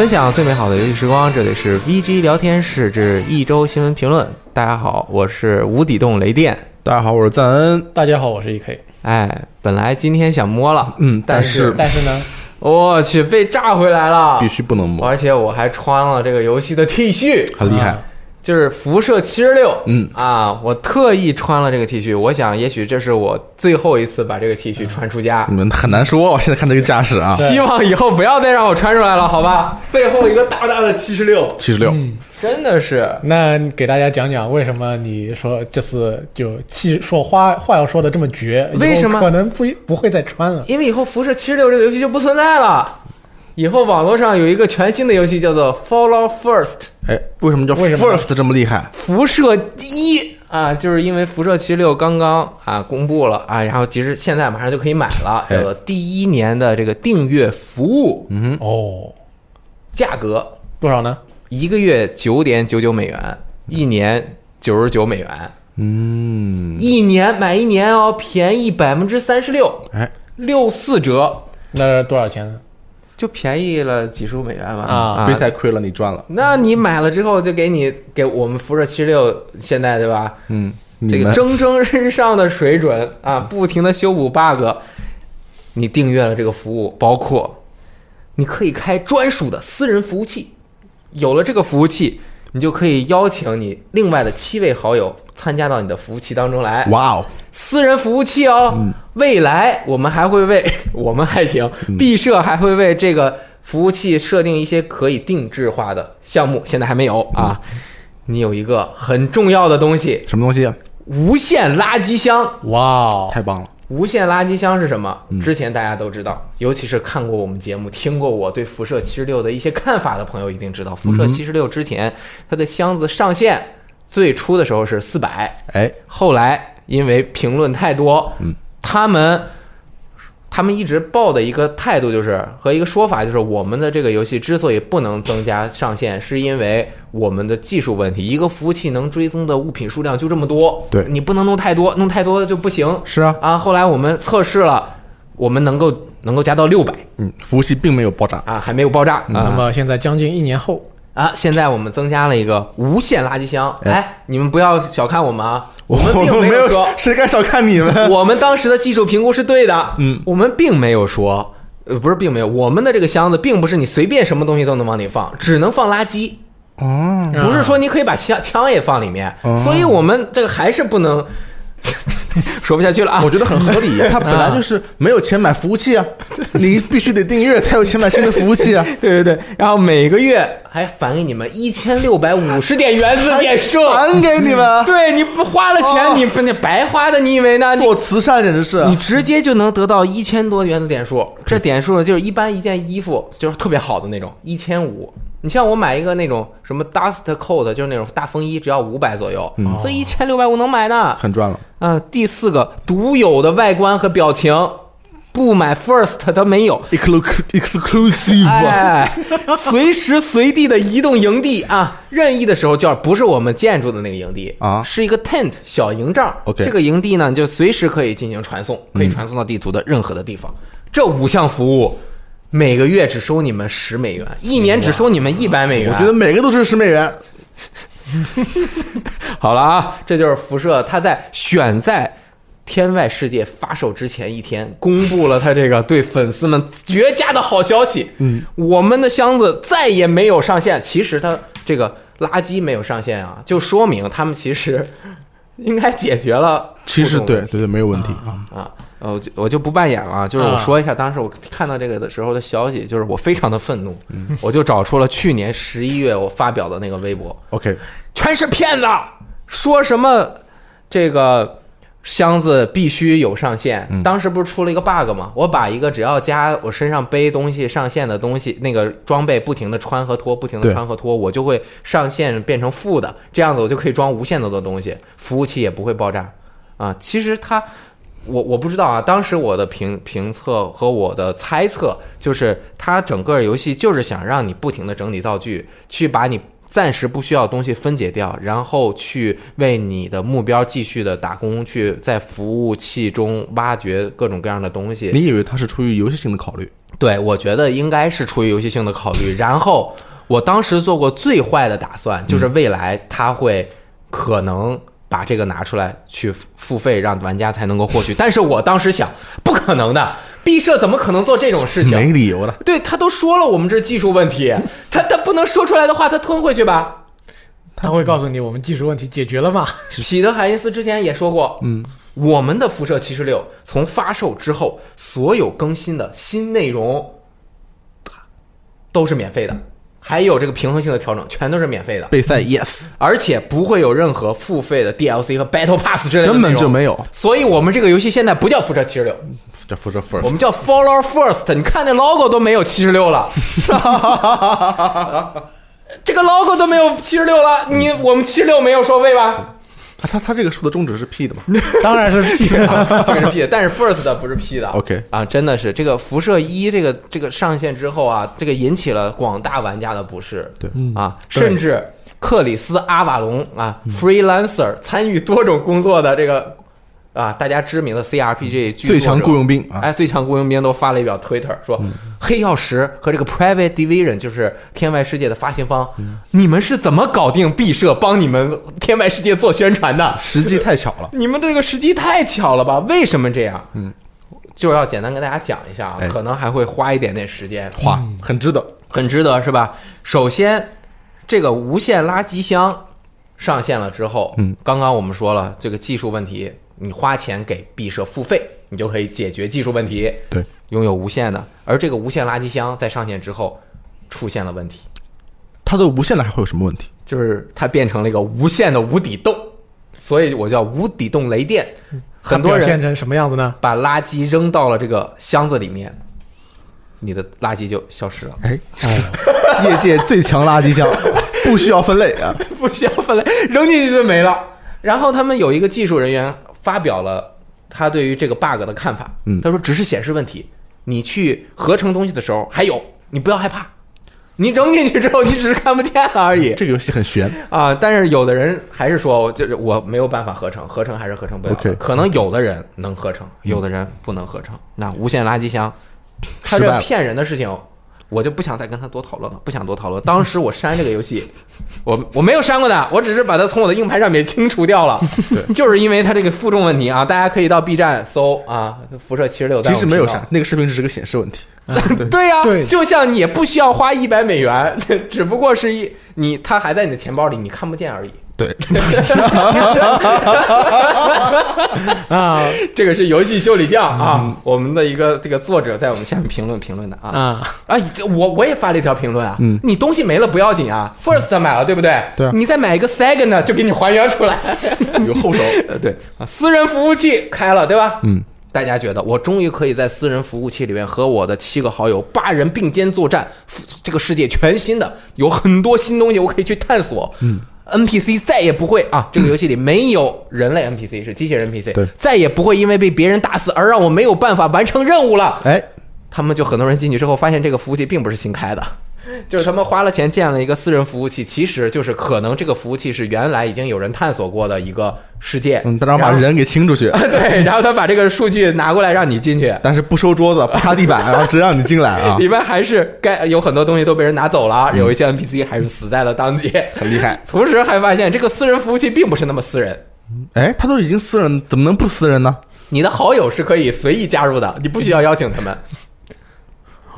分享最美好的游戏时光，这里是 VG 聊天室之一周新闻评论。大家好，我是无底洞雷电。大家好，我是赞恩。大家好，我是 EK。哎，本来今天想摸了，嗯，但是但是 呢，我去被炸回来了，必须不能摸，而且我还穿了这个游戏的 T 恤，很厉害。啊就是辐射七十六，嗯。啊，我特意穿了这个 T 恤，我想也许这是我最后一次把这个 T 恤穿出家，你们很难说，我现在看这个架势啊，希望以后不要再让我穿出来了，好吧？背后一个大大的七十六，七十六，真的是。那给大家讲讲为什么你说这次就气说话话要说的这么绝？为什么？可能不不会再穿了？因为以后辐射七十六这个游戏就不存在了。以后网络上有一个全新的游戏叫做 Fallout First，哎，为什么叫 first 这么厉害？辐射一啊，就是因为辐射七十六刚刚啊公布了啊，然后其实现在马上就可以买了，哎。叫做第一年的这个订阅服务，嗯哦，价格多少呢？一个月九点九九美元，一年九十九美元，嗯，一年买一年哦，便宜百分之三十六，哎，六四折，那多少钱呢？就便宜了几十美元吧啊别太亏了，你赚了。那你买了之后，就给你给我们辐射七十六，现在对吧？嗯，这个蒸蒸日上的水准啊，不停的修补 bug。你订阅了这个服务，包括你可以开专属的私人服务器，有了这个服务器，你就可以邀请你另外的七位好友参加到你的服务器当中来。哇哦，私人服务器哦，未来我们还会为 我们还行，毕设还会为这个服务器设定一些可以定制化的项目，现在还没有啊。你有一个很重要的东西，什么东西？啊无线垃圾箱。哇哦，太棒了！无线垃圾箱是什么？之前大家都知道，尤其是看过我们节目、听过我对辐射七十六的一些看法的朋友一定知道，辐射七十六之前它的箱子上限最初的时候是四百，哎，后来因为评论太多，嗯，他们他们一直抱的一个态度就是和一个说法就是，我们的这个游戏之所以不能增加上限，是因为我们的技术问题。一个服务器能追踪的物品数量就这么多，对你不能弄太多，弄太多就不行是啊，啊。后来我们测试了，我们能够能够加到六百嗯，服务器并没有爆炸。啊，还没有爆炸。那啊么现在将近一年后，啊，现在我们增加了一个无线垃圾箱。哎。哎，你们不要小看我们啊，我们并没有说谁敢小看你们？我们当时的技术评估是对的，嗯，我们并没有说，呃，不是，并没有，我们的这个箱子并不是你随便什么东西都能往里放，只能放垃圾，哦，不是说你可以把枪枪也放里面，哦。所以我们这个还是不能 说不下去了啊我。觉得很合理。他本来就是没有钱买服务器啊，你必须得订阅才有钱买新的服务器啊。对对对，然后每个月还返给你们一千六百五十点原子点数，还给你们对你不花了钱，哦你不那白花的，你以为呢？做慈善简直是你直接就能得到一千多原子点数，这点数就是一般一件衣服就是特别好的那种，一千五。你像我买一个那种什么 dust coat，就是那种大风衣，只要五百左右，所以一千六百五能买呢。很赚了。啊，第四个独有的外观和表情，不买 first 它没有。Exclu- exclusive，哎，随时随地的移动营地啊，任意的时候叫不是我们建筑的那个营地啊是一个 tent 小营帐。OK 这个营地呢，你就随时可以进行传送，可以传送到地图的任何的地方。这五项服务每个月只收你们十美元，一年只收你们一百美元。我觉得每个都是十美元。好了啊，这就是辐射，它在选在天外世界发售之前一天，公布了它这个对粉丝们绝佳的好消息。嗯，我们的箱子再也没有上线。其实它这个垃圾没有上线啊，就说明他们其实应该解决了其实对对对，没有问题啊。啊。呃，我就我就不扮演了啊，就是我说一下当时我看到这个的时候的消息，就是我非常的愤怒，我就找出了去年十一月我发表的那个微博，OK，全是骗子，说什么这个箱子必须有上限。当时不是出了一个 bug 吗？我把一个只要加我身上背东西上限的东西，那个装备不停的穿和脱，不停的穿和脱，我就会上限变成负的，这样子我就可以装无限多的东西，服务器也不会爆炸啊。其实它。我我不知道啊，当时我的评评测和我的猜测就是，它整个游戏就是想让你不停的整理道具，去把你暂时不需要的东西分解掉，然后去为你的目标继续的打工，去在服务器中挖掘各种各样的东西。你以为它是出于游戏性的考虑？对，我觉得应该是出于游戏性的考虑。然后我当时做过最坏的打算，就是未来它会可能把这个拿出来去付费，让玩家才能够获取。但是我当时想，不可能的，毕设怎么可能做这种事情？没理由的。对他都说了，我们这技术问题，他他不能说出来的话，他吞回去吧。他会告诉你我们技术问题解决了吗？彼得海因斯之前也说过，嗯，我们的辐射七十六从发售之后，所有更新的新内容都是免费的，还有这个平衡性的调整，全都是免费的，备赛 yes，而且不会有任何付费的 DLC 和 Battle Pass 之类的，根本就。没有。所以我们这个游戏现在不叫辐射七十六，叫辐射 first，我们叫 Follow First。你看那 logo 都没有七十六了，这个 logo 都没有七十六了，你我们七十六没有收费吧？啊他他这个数的终止是 P 的嘛？当然是 P 了。这个是 P 的，但是 First 的不是 P 的。OK 啊，真的是这个辐射一这个这个上线之后啊，这个引起了广大玩家的不适。对啊，对甚至克里斯阿瓦隆啊，freelancer 参与多种工作的这个啊，大家知名的 CRPG 最强雇佣兵啊，哎，最强雇佣兵都发了一表 Twitter 说，黑曜石和这个 Private Division 就是天外世界的发行方，你们是怎么搞定毕设帮你们天外世界做宣传的？时机太巧了。你们这个时机太巧了吧？为什么这样？嗯，就要简单跟大家讲一下啊，哎可能还会花一点点时间，花很值得。很值得是吧？首先，这个无线垃圾箱上线了之后，嗯，刚刚我们说了这个技术问题，你花钱给毕设付费，你就可以解决技术问题，对，拥有无线的。而这个无线垃圾箱在上线之后出现了问题，它的无线的还会有什么问题？就是它变成了一个无线的无底洞，所以我叫无底洞雷电。很多人它表现成什么样子呢？把垃圾扔到了这个箱子里面，你的垃圾就消失了，哎，哦，业界最强垃圾箱，不需要分类啊。不需要分类，扔进去就没了。然后他们有一个技术人员发表了他对于这个 bug 的看法，嗯他说只是显示问题，你去合成东西的时候还有，你不要害怕，你扔进去之后你只是看不见了而已。这个游戏很悬，啊，但是有的人还是说，就是我没有办法合成，合成还是合成不了。可能有的人能合成，有的人不能合成。那无限垃圾箱，他这骗人的事情，我就不想再跟他多讨论了，不想多讨论。当时我删这个游戏，我我没有删过的，我只是把它从我的硬盘上面清除掉了，对就是因为它这个负重问题啊。大家可以到 B 站搜啊，辐射七十六。其实没有删，那个视频只是个显示问题。对呀、对就像你也不需要花一百美元，只不过是一你它还在你的钱包里，你看不见而已。对，啊这个是游戏修理匠嗯啊，我们的一个这个作者在我们下面评论评论的啊啊！啊，我我也发了一条评论啊，嗯你东西没了不要紧啊，first 买了对不对？对啊你再买一个 second 就给你还原出来，有后手。呃 对啊，私人服务器开了对吧？嗯，大家觉得我终于可以在私人服务器里面和我的七个好友八人并肩作战，这个世界全新的，有很多新东西我可以去探索。嗯。NPC 再也不会啊！这个游戏里没有人类 NPC，是机器人 NPC，对再也不会因为被别人打死而让我没有办法完成任务了。哎，他们就很多人进去之后发现这个服务器并不是新开的，就是他们花了钱建了一个私人服务器，其实就是可能这个服务器是原来已经有人探索过的一个世界，嗯，然后把人给清出去，对，然后他把这个数据拿过来让你进去，但是不收桌子，不擦地板，然后只让你进来啊，里面还是该有很多东西都被人拿走了，有一些 NPC 还是死在了当地。很厉害。同时还发现这个私人服务器并不是那么私人，哎，他都已经私人，怎么能不私人呢？你的好友是可以随意加入的，你不需要邀请他们。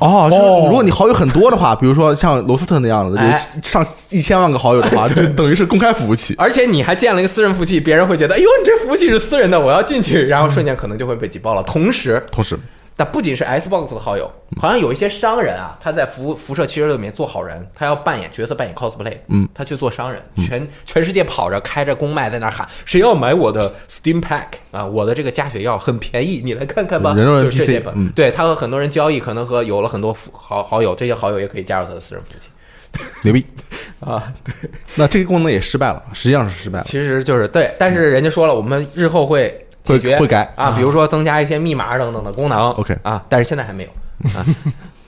哦，就是哦。如果你好友很多的话，比如说像罗斯特那样的，哎。有上一千万个好友的话，就等于是公开服务器。而且你还建了一个私人服务器，别人会觉得，哎呦，你这服务器是私人的，我要进去，然后瞬间可能就会被挤爆了。同时，同时，但不仅是 Xbox 的好友，好像有一些商人啊，他在辐辐射七十六里面做好人，他要扮演角色扮演 cosplay，嗯，他去做商人，全全世界跑着开着公卖在那喊，谁要买我的 Steam Pack 啊，我的这个加血药很便宜，你来看看吧，人肉就是这些本，嗯。对他和很多人交易，可能和有了很多好好友，这些好友也可以加入他的私人服务器。牛逼！啊，对。那这个功能也失败了，实际上是失败了。其实就是对，但是人家说了，我们日后会解决会会改啊，比如说增加一些密码等等的功能。OK 啊，但是现在还没有啊。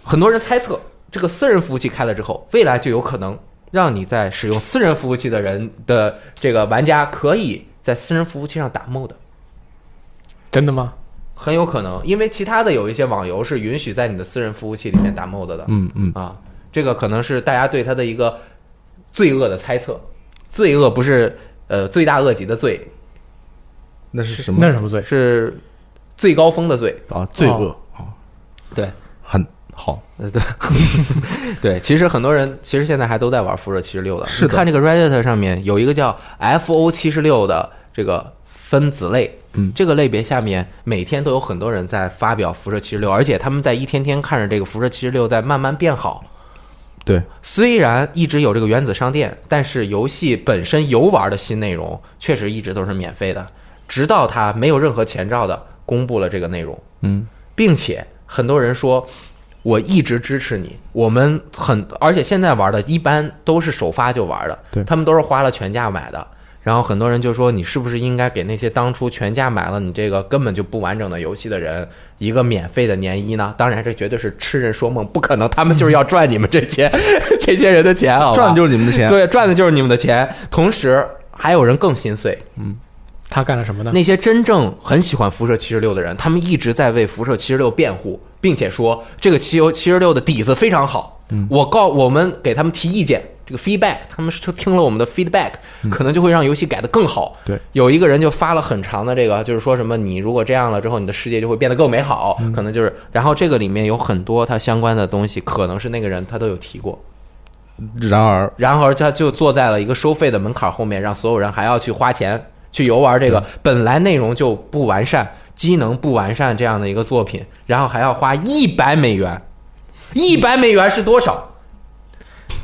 很多人猜测，这个私人服务器开了之后，未来就有可能让你在使用私人服务器的人的这个玩家可以在私人服务器上打 MOD。真的吗？很有可能，因为其他的有一些网游是允许在你的私人服务器里面打 mod 的，嗯嗯，啊，这个可能是大家对它的一个罪恶的猜测。罪恶不是呃罪大恶极的罪，那是什么那是什么罪？是最高峰的罪。啊？罪恶啊，对，很好。呃对 对，其实很多人其实现在还都在玩辐射七十六的。是看这个 Reddit 上面有一个叫 FO 七十六的这个分子类，嗯这个类别下面每天都有很多人在发表辐射七十六，而且他们在一天天看着这个辐射七十六在慢慢变好。对，虽然一直有这个原子商店，但是游戏本身游玩的新内容确实一直都是免费的，直到他没有任何前兆的公布了这个内容，嗯，并且很多人说，我一直支持你，我们很，而且现在玩的一般都是首发就玩的，对他们都是花了全价买的。然后很多人就说，你是不是应该给那些当初全价买了你这个根本就不完整的游戏的人一个免费的年一呢？当然，这绝对是痴人说梦，不可能，他们就是要赚你们这些 这些人的钱，啊赚的就是你们的钱。对，赚的就是你们的钱。同时，还有人更心碎，他干了什么呢？那些真正很喜欢辐射七十六的人，他们一直在为辐射七十六辩护，并且说这个七油七十六的底子非常好。我告我们给他们提意见，这个 feedback，他们是听了我们的 feedback，、可能就会让游戏改得更好。对，有一个人就发了很长的这个，就是说什么你如果这样了之后，你的世界就会变得更美好，可能就是，然后这个里面有很多他相关的东西，可能是那个人他都有提过。然而，然而他就坐在了一个收费的门槛后面，让所有人还要去花钱去游玩这个本来内容就不完善、机能不完善这样的一个作品，然后还要花一百美元，一百美元是多少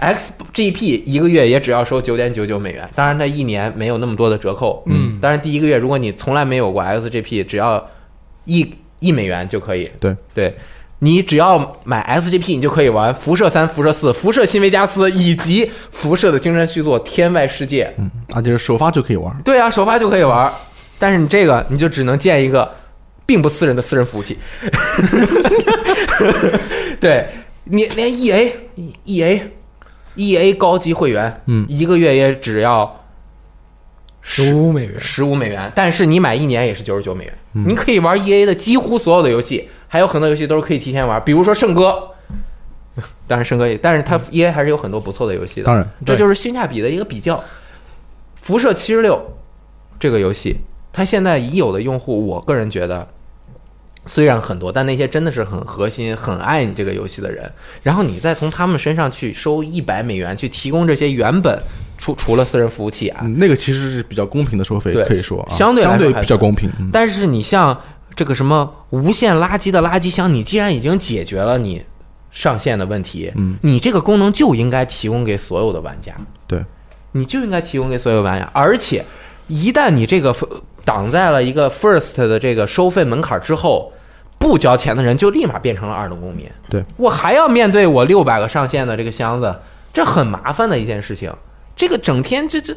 ？XGP 一个月也只要收九点九九美元，当然它一年没有那么多的折扣，嗯。当然第一个月如果你从来没有过 XGP，只要一一美元就可以，对。对，你只要买 SGP，你就可以玩辐射三、辐射四、辐射新维加斯以及辐射的精神续作《天外世界》。嗯，啊，就是首发就可以玩。对啊，首发就可以玩，但是你这个你就只能建一个并不私人的私人服务器。对你连 E A E A E A 高级会员，嗯一个月也只要十五美元，十五美元，但是你买一年也是九十九美元。嗯你可以玩 E A 的几乎所有的游戏，还有很多游戏都是可以提前玩，比如说圣歌。当然，圣歌也，但是它 E A 还是有很多不错的游戏的。当然，这就是性价比的一个比较。辐射七十六这个游戏，它现在已有的用户，我个人觉得虽然很多，但那些真的是很核心、很爱你这个游戏的人，然后你再从他们身上去收一百美元，去提供这些原本除除了私人服务器啊，嗯，那个其实是比较公平的收费，对可以说啊，相对来相对说比较公平。嗯但是你像这个什么无限垃圾的垃圾箱，你既然已经解决了你上线的问题，嗯，你这个功能就应该提供给所有的玩家，对，你就应该提供给所有玩家，而且一旦你这个挡在了一个 first 的这个收费门槛之后。不交钱的人就立马变成了二等公民，对。我还要面对我六百个上线的这个箱子，这很麻烦的一件事情。这个整天这这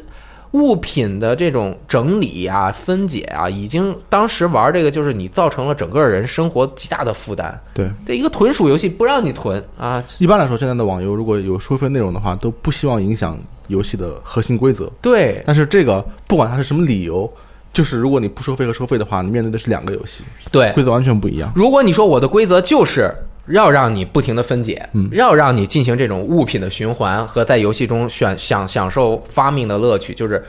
物品的这种整理啊、分解啊，已经当时玩这个就是你造成了整个人生活极大的负担。对，这一个囤鼠游戏不让你囤啊，一般来说，现在的网游如果有收费内容的话，都不希望影响游戏的核心规则。对但是这个不管它是什么理由，就是如果你不收费和收费的话，你面对的是两个游戏，对。规则完全不一样。如果你说我的规则就是要让你不停的分解，嗯要让你进行这种物品的循环和在游戏中选享享受发明的乐趣，就是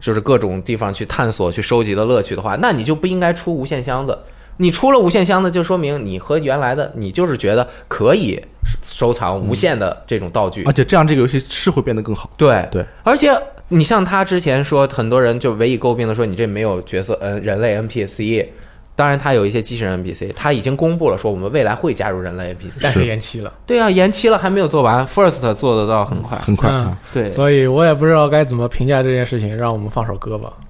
就是各种地方去探索、去收集的乐趣的话，那你就不应该出无限箱子。你出了无限箱子，就说明你和原来的你就是觉得可以收藏无限的这种道具，而且这样这个游戏是会变得更好。对对，而且你像他之前说，很多人就唯一诟病的说你这没有角色，嗯，人类 NPC。当然，它有一些机器人 NPC，它已经公布了说我们未来会加入人类 NPC。但是延期了，对啊，延期了还没有做完，First 做得到很快。很快对，所以我也不知道该怎么评价这件事情，让我们放首歌吧。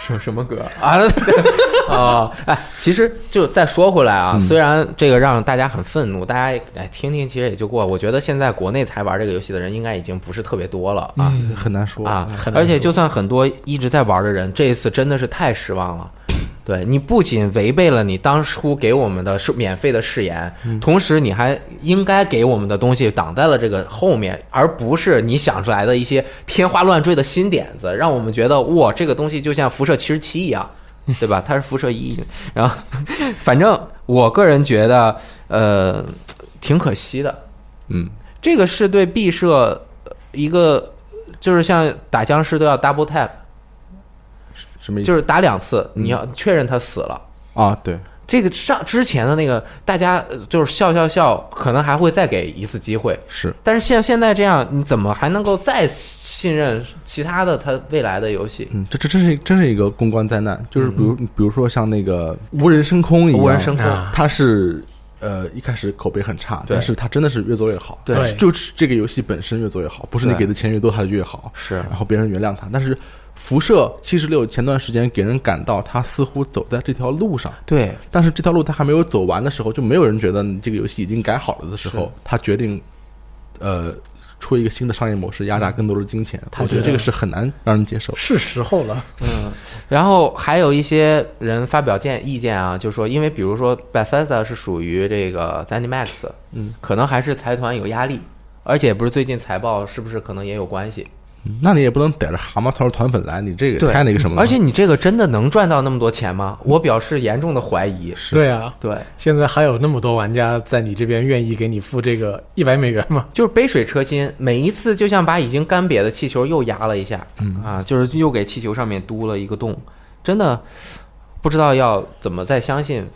什什么歌啊？哦，哎，其实就再说回来啊，嗯虽然这个让大家很愤怒，大家哎听听，其实也就过。我觉得现在国内才玩这个游戏的人应该已经不是特别多了啊。嗯很难说啊很，难说而且就算很多一直在玩的人，这一次真的是太失望了。对你不仅违背了你当初给我们的是免费的誓言，同时你还应该给我们的东西挡在了这个后面，而不是你想出来的一些天花乱坠的新点子，让我们觉得哇，这个东西就像辐射七十七一样，对吧？它是辐射一，然后反正我个人觉得，呃，挺可惜的。嗯，这个是对毕设呃一个，就是像打僵尸都要 double tap，什么意思？就是打两次，你要确认他死了。啊，对，这个上之前的那个，大家呃就是笑笑笑，可能还会再给一次机会。是。但是像现在这样，你怎么还能够再信任其他的他未来的游戏？嗯，这这真是真是一个公关灾难，就是比如、比如说像那个无人升空一样，无人升空，啊。它是呃一开始口碑很差，但是它真的是越做越好，对。但是就是这个游戏本身越做越好，不是你给的钱越多它就越好，是。然后别人原谅他，但是。辐射七十六前段时间给人感到他似乎走在这条路上，对但是这条路他还没有走完的时候，就没有人觉得你这个游戏已经改好了的时候，他决定呃出一个新的商业模式，压榨更多的金钱。我觉得这个是很难让人接受。是时候了。嗯，然后还有一些人发表见意见啊，就说因为比如说 Bethesda 是属于这个 ZeniMax，嗯，可能还是财团有压力，而且不是最近财报是不是可能也有关系？那你也不能逮着蛤蟆操着团粉来，你这个对太那个什么了。而且你这个真的能赚到那么多钱吗？我表示严重的怀疑。是对啊，对，现在还有那么多玩家在你这边愿意给你付这个一百美元吗？就是杯水车薪，每一次就像把已经干瘪的气球又压了一下，嗯啊，就是又给气球上面嘟了一个洞，真的不知道要怎么再相信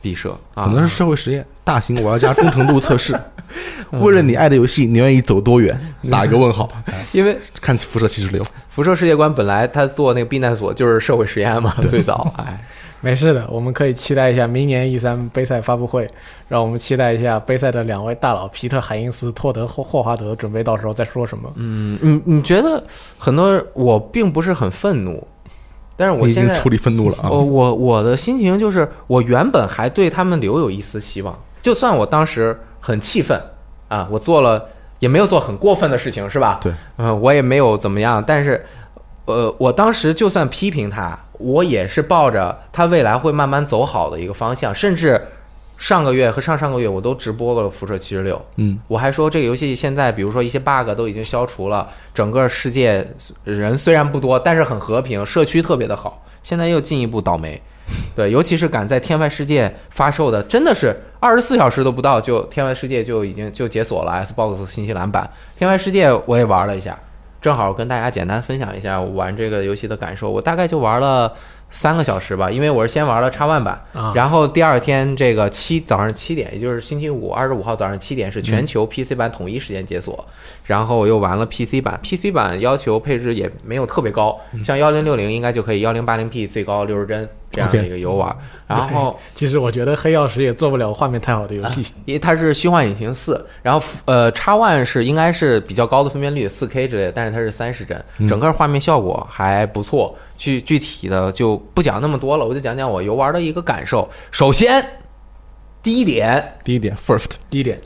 毕设啊，可能是社会实验，大型玩家忠诚度测试。为了你爱的游戏，你愿意走多远？打一个问号。因为看辐射七十六，辐射世界观本来他做那个避难所就是社会实验嘛，最早，哎，没事的，我们可以期待一下明年 E 三杯赛发布会，让我们期待一下杯赛的两位大佬皮特海因斯、托德霍霍华德准备到时候再说什么。嗯，你你觉得很多我并不是很愤怒，但是我现在你已经处理愤怒了啊！我我我的心情就是，我原本还对他们留有一丝希望，就算我当时很气愤啊，我做了也没有做很过分的事情，是吧？对，嗯、我也没有怎么样，但是，呃，我当时就算批评他，我也是抱着他未来会慢慢走好的一个方向，甚至上个月和上上个月我都直播了《辐射七十六》，嗯，我还说这个游戏现在，比如说一些 bug 都已经消除了，整个世界人虽然不多，但是很和平，社区特别的好。现在又进一步倒霉，对，尤其是赶在天外世界发售的，真的是二十四小时都不到，就天外世界就已经就解锁了 Xbox 新西兰版。天外世界我也玩了一下，正好跟大家简单分享一下我玩这个游戏的感受。我大概就玩了三个小时吧，因为我是先玩了叉 One 版，啊然后第二天这个七早上七点，也就是星期五二十五号早上七点是全球 PC 版统一时间解锁，然后我又玩了 PC 版，PC 版要求配置也没有特别高，像幺零六零应该就可以幺零八零 P 最高六十帧这样的一个游玩，然后其实我觉得黑曜石也做不了画面太好的游戏。因为它是虚幻引擎四，然后呃叉 One 是应该是比较高的分辨率，四 K 之类的，但是它是三十帧，整个画面效果还不错。具具体的就不讲那么多了，我就讲讲我游玩的一个感受。首先，第一点，第一点，first 第一点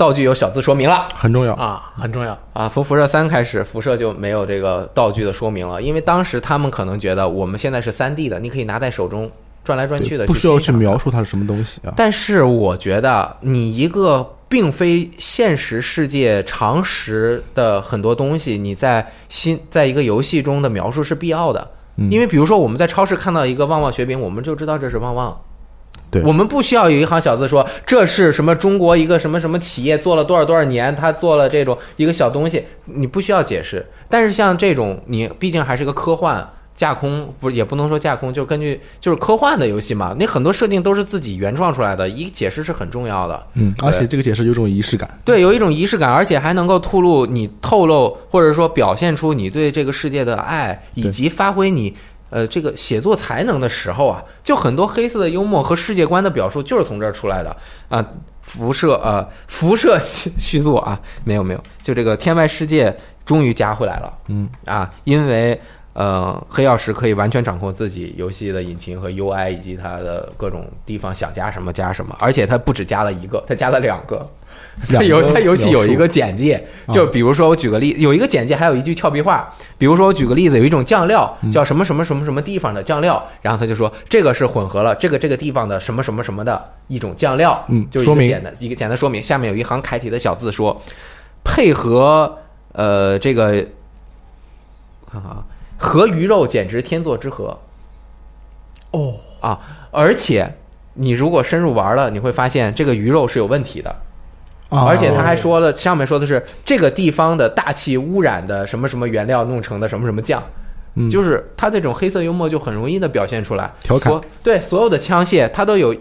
道具有小字说明了。很重要。啊，很重要。啊，从辐射三开始，辐射就没有这个道具的说明了，因为当时他们可能觉得我们现在是三 D 的，你可以拿在手中转来转去的，不需要去描述它是什么东西啊。但是我觉得你一个并非现实世界常识的很多东西，你在新在一个游戏中的描述是必要的。嗯因为比如说我们在超市看到一个旺旺雪饼，我们就知道这是旺旺。对我们不需要有一行小字说这是什么中国一个什么什么企业做了多少多少年，他做了这种一个小东西，你不需要解释。但是像这种，你毕竟还是个科幻架空，不也不能说架空，就根据就是科幻的游戏嘛，那很多设定都是自己原创出来的，一个解释是很重要的。嗯，而且这个解释有种仪式感。对，有一种仪式感，而且还能够透露你透露或者说表现出你对这个世界的爱，以及发挥你呃这个写作才能的时候啊，就很多黑色的幽默和世界观的表述就是从这儿出来的啊。辐射呃，辐射续续 作啊，没有没有，就这个天外世界终于加回来了，嗯啊，因为呃，黑曜石可以完全掌控自己游戏的引擎和 UI 以及它的各种地方想加什么加什么，而且它不止加了一个，它加了两个。它游两个它游戏有一个简介，啊就比如说我举个例，有一个简介，还有一句俏皮话。比如说我举个例子，有一种酱料嗯叫什么什么什么什么地方的酱料，然后他就说这个是混合了这个这个地方的什么什么什么的一种酱料，嗯就一说明个简单一个简单说明。下面有一行楷体的小字说，配合呃这个看看啊，和鱼肉简直天作之合。哦，啊，而且你如果深入玩了，你会发现这个鱼肉是有问题的，啊而且他还说了，上面说的是这个地方的大气污染的什么什么原料弄成的什么什么酱。嗯就是他这种黑色幽默就很容易的表现出来，调侃对所有的枪械，它都有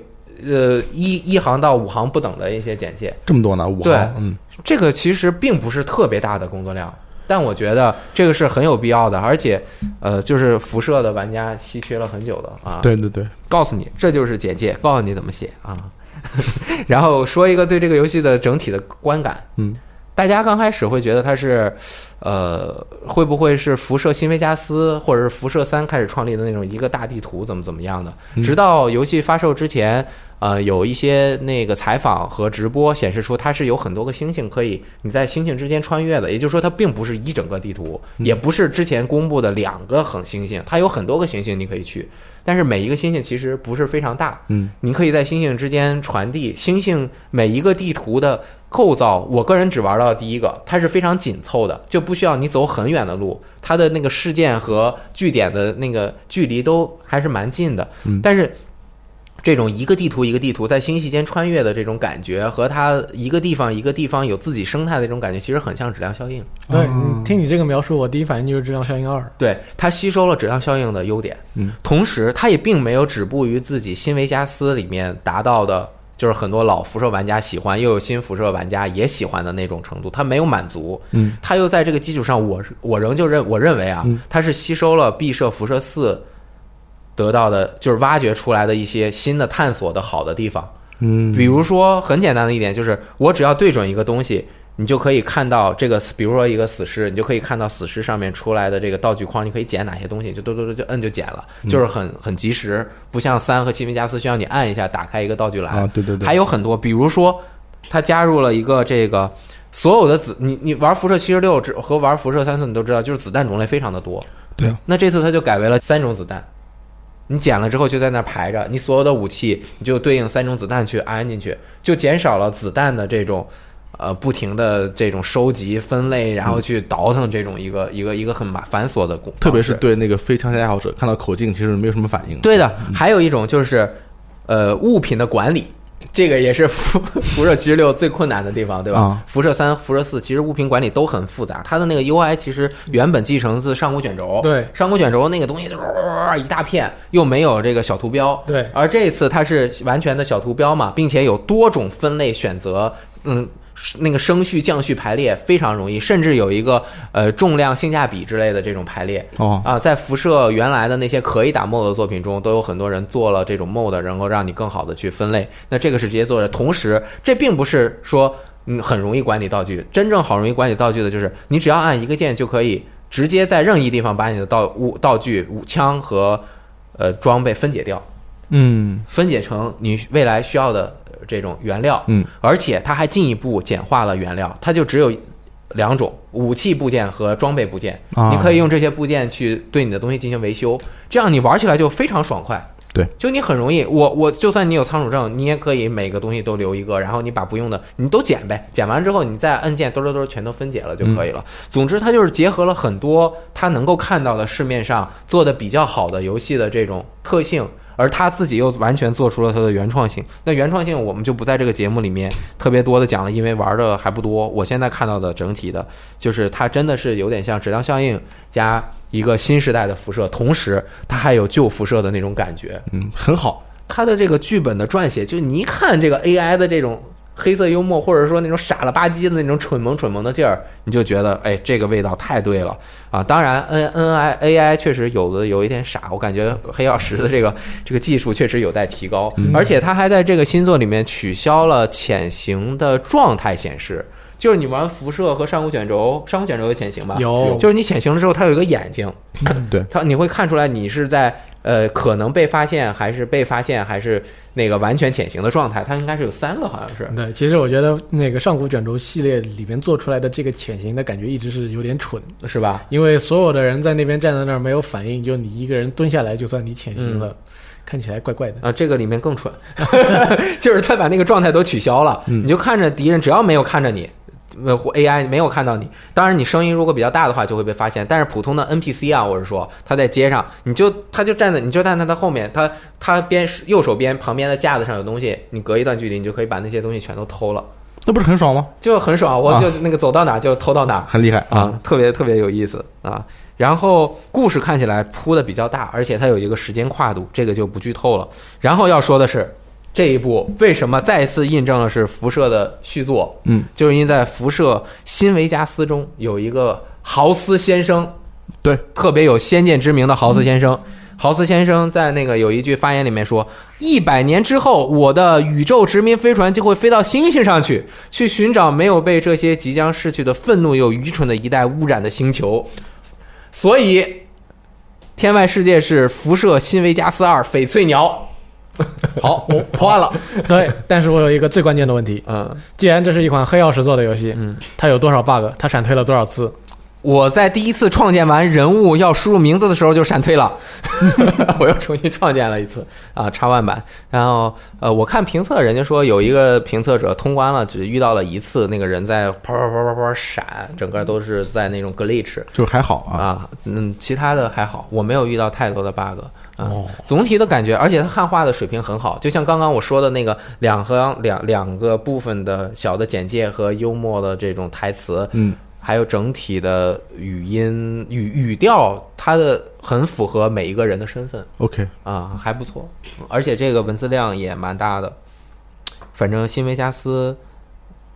呃一一行到五行不等的一些简介。这么多呢，五对行，嗯，这个其实并不是特别大的工作量，但我觉得这个是很有必要的，而且呃，就是辐射的玩家稀缺了很久的啊。，对对对，告诉你这就是简介，告诉你怎么写啊。然后说一个对这个游戏的整体的观感，嗯，大家刚开始会觉得它是，呃，会不会是辐射新维加斯或者是辐射三开始创立的那种一个大地图怎么怎么样的？嗯。直到游戏发售之前，呃，有一些那个采访和直播显示出它是有很多个星星可以你在星星之间穿越的，也就是说它并不是一整个地图，也不是之前公布的两个恒星星，它有很多个行星你可以去。但是每一个星星其实不是非常大，嗯，你可以在星星之间传递。星星每一个地图的构造，我个人只玩到第一个，它是非常紧凑的，就不需要你走很远的路，它的那个事件和据点的那个距离都还是蛮近的。嗯但是这种一个地图一个地图在星系间穿越的这种感觉，和它一个地方一个地方有自己生态的这种感觉，其实很像质量效应。对，听你这个描述，我第一反应就是《质量效应二》。对，它吸收了质量效应的优点，嗯，同时它也并没有止步于自己新维加斯里面达到的，就是很多老辐射玩家喜欢，又有新辐射玩家也喜欢的那种程度，它没有满足，嗯，它又在这个基础上，我我仍旧认我认为啊，嗯。它是吸收了毕设辐射四得到的，就是挖掘出来的一些新的探索的好的地方，嗯，比如说很简单的一点就是，我只要对准一个东西，你就可以看到这个，比如说一个死尸，你就可以看到死尸上面出来的这个道具框，你可以捡哪些东西，就嘟嘟嘟就摁就捡了，就是很很及时，不像三和新维加斯需要你按一下打开一个道具栏。啊，对对对，还有很多，比如说它加入了一个这个所有的子，你你玩辐射七十六和玩辐射三四，你都知道，就是子弹种类非常的多。对啊，那这次它就改为了三种子弹，你捡了之后就在那儿排着，你所有的武器你就对应三种子弹去安进去，就减少了子弹的这种。呃，不停的这种收集、分类，然后去倒腾这种一个、一个一个很麻繁琐的工，特别是对那个非枪械爱好者，看到口径其实没有什么反应。对的，还有一种就是，呃，物品的管理，这个也是辐辐射七十六最困难的地方，对吧？啊辐射三、辐射四其实物品管理都很复杂，它的那个 UI 其实原本继承自上古卷轴，对上古卷轴那个东西就一大片，又没有这个小图标，对而这一次它是完全的小图标嘛，并且有多种分类选择，嗯。那个升序降序排列非常容易，甚至有一个呃重量性价比之类的这种排列，哦，啊，在辐射原来的那些可以打 mod 的作品中，都有很多人做了这种 mod，能够让你更好的去分类。那这个是直接做的，同时这并不是说嗯很容易管理道具，真正好容易管理道具的就是你只要按一个键就可以直接在任意地方把你的道物道具、武枪和呃装备分解掉，嗯。分解成你未来需要的呃这种原料。嗯，而且它还进一步简化了原料，它就只有两种武器部件和装备部件，啊你可以用这些部件去对你的东西进行维修，这样你玩起来就非常爽快。对，就你很容易，我我就算你有仓储证，你也可以每个东西都留一个，然后你把不用的你都捡呗，捡完之后你再按键兜兜兜全都分解了就可以了。总之，它就是结合了很多它能够看到的市面上做的比较好的游戏的这种特性。而他自己又完全做出了他的原创性，那原创性我们就不在这个节目里面特别多的讲了，因为玩的还不多。我现在看到的整体的，就是它真的是有点像质量效应加一个新时代的辐射，同时它还有旧辐射的那种感觉。嗯，很好。它的这个剧本的撰写，就你一看这个 AI 的这种黑色幽默，或者说那种傻了吧唧的那种蠢萌蠢萌的劲儿，你就觉得哎，这个味道太对了啊！当然，N N I A I 确实有的有一点傻，我感觉黑曜石的这个这个技术确实有待提高，而且它还在这个新作里面取消了潜行的状态显示。就是你玩辐射和上古卷轴，上古卷轴有潜行吧？有就是你潜行了之后，它有一个眼睛，对，它你会看出来你是在呃可能被发现，还是被发现，还是那个完全潜行的状态。它应该是有三个，好像是。对，其实我觉得那个上古卷轴系列里面做出来的这个潜行的感觉一直是有点蠢，是吧？因为所有的人在那边站在那儿没有反应，就你一个人蹲下来就算你潜行了，嗯看起来怪怪的。啊，这个里面更蠢，就是他把那个状态都取消了，你就看着敌人，只要没有看着你，呃或 AI 没有看到你。当然，你声音如果比较大的话，就会被发现。但是普通的 NPC 啊，我是说他在街上，你就他就站在你就站在他后面，他他边右手边旁边的架子上有东西，你隔一段距离，你就可以把那些东西全都偷了，那不是很爽吗？就很爽。我啊就那个走到哪就偷到哪。很厉害啊，！特别特别有意思啊。然后故事看起来铺的比较大，而且它有一个时间跨度，这个就不剧透了。然后要说的是，这一部为什么再次印证了是辐射的续作？嗯，就是因为在辐射新维加斯中有一个豪斯先生，对，特别有先见之明的豪斯先生。豪斯先生在那个有一句发言里面说：“一百年之后，我的宇宙殖民飞船就会飞到星星上去，去寻找没有被这些即将逝去的愤怒又愚蠢的一代污染的星球。”所以，天外世界是辐射新维加斯二翡翠鸟。好，我破案了。对，但是我有一个最关键的问题，嗯既然这是一款黑曜石做的游戏，嗯，它有多少 bug？它闪退了多少次？我在第一次创建完人物要输入名字的时候就闪退了，我又重新创建了一次啊，叉 One 版。然后呃，我看评测，人家说有一个评测者通关了，只遇到了一次，那个人在啪啪啪啪啪闪，整个都是在那种 glitch 就还好啊，啊，嗯，其他的还好，我没有遇到太多的 bug。啊哦，总体的感觉，而且它汉化的水平很好，就像刚刚我说的那个两和两两个部分的小的简介和幽默的这种台词，嗯，还有整体的语音语语调，它的很符合每一个人的身份。OK，啊，还不错，而且这个文字量也蛮大的。反正新维加斯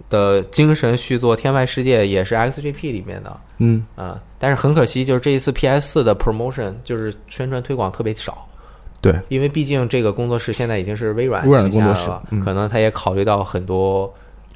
的精神续作《天外世界》也是 XGP 里面的嗯，啊，但是很可惜，就是这一次 PS 四的 promotion 就是宣传推广特别少。对，因为毕竟这个工作室现在已经是微软微软的旗下工作室了嗯可能他也考虑到很多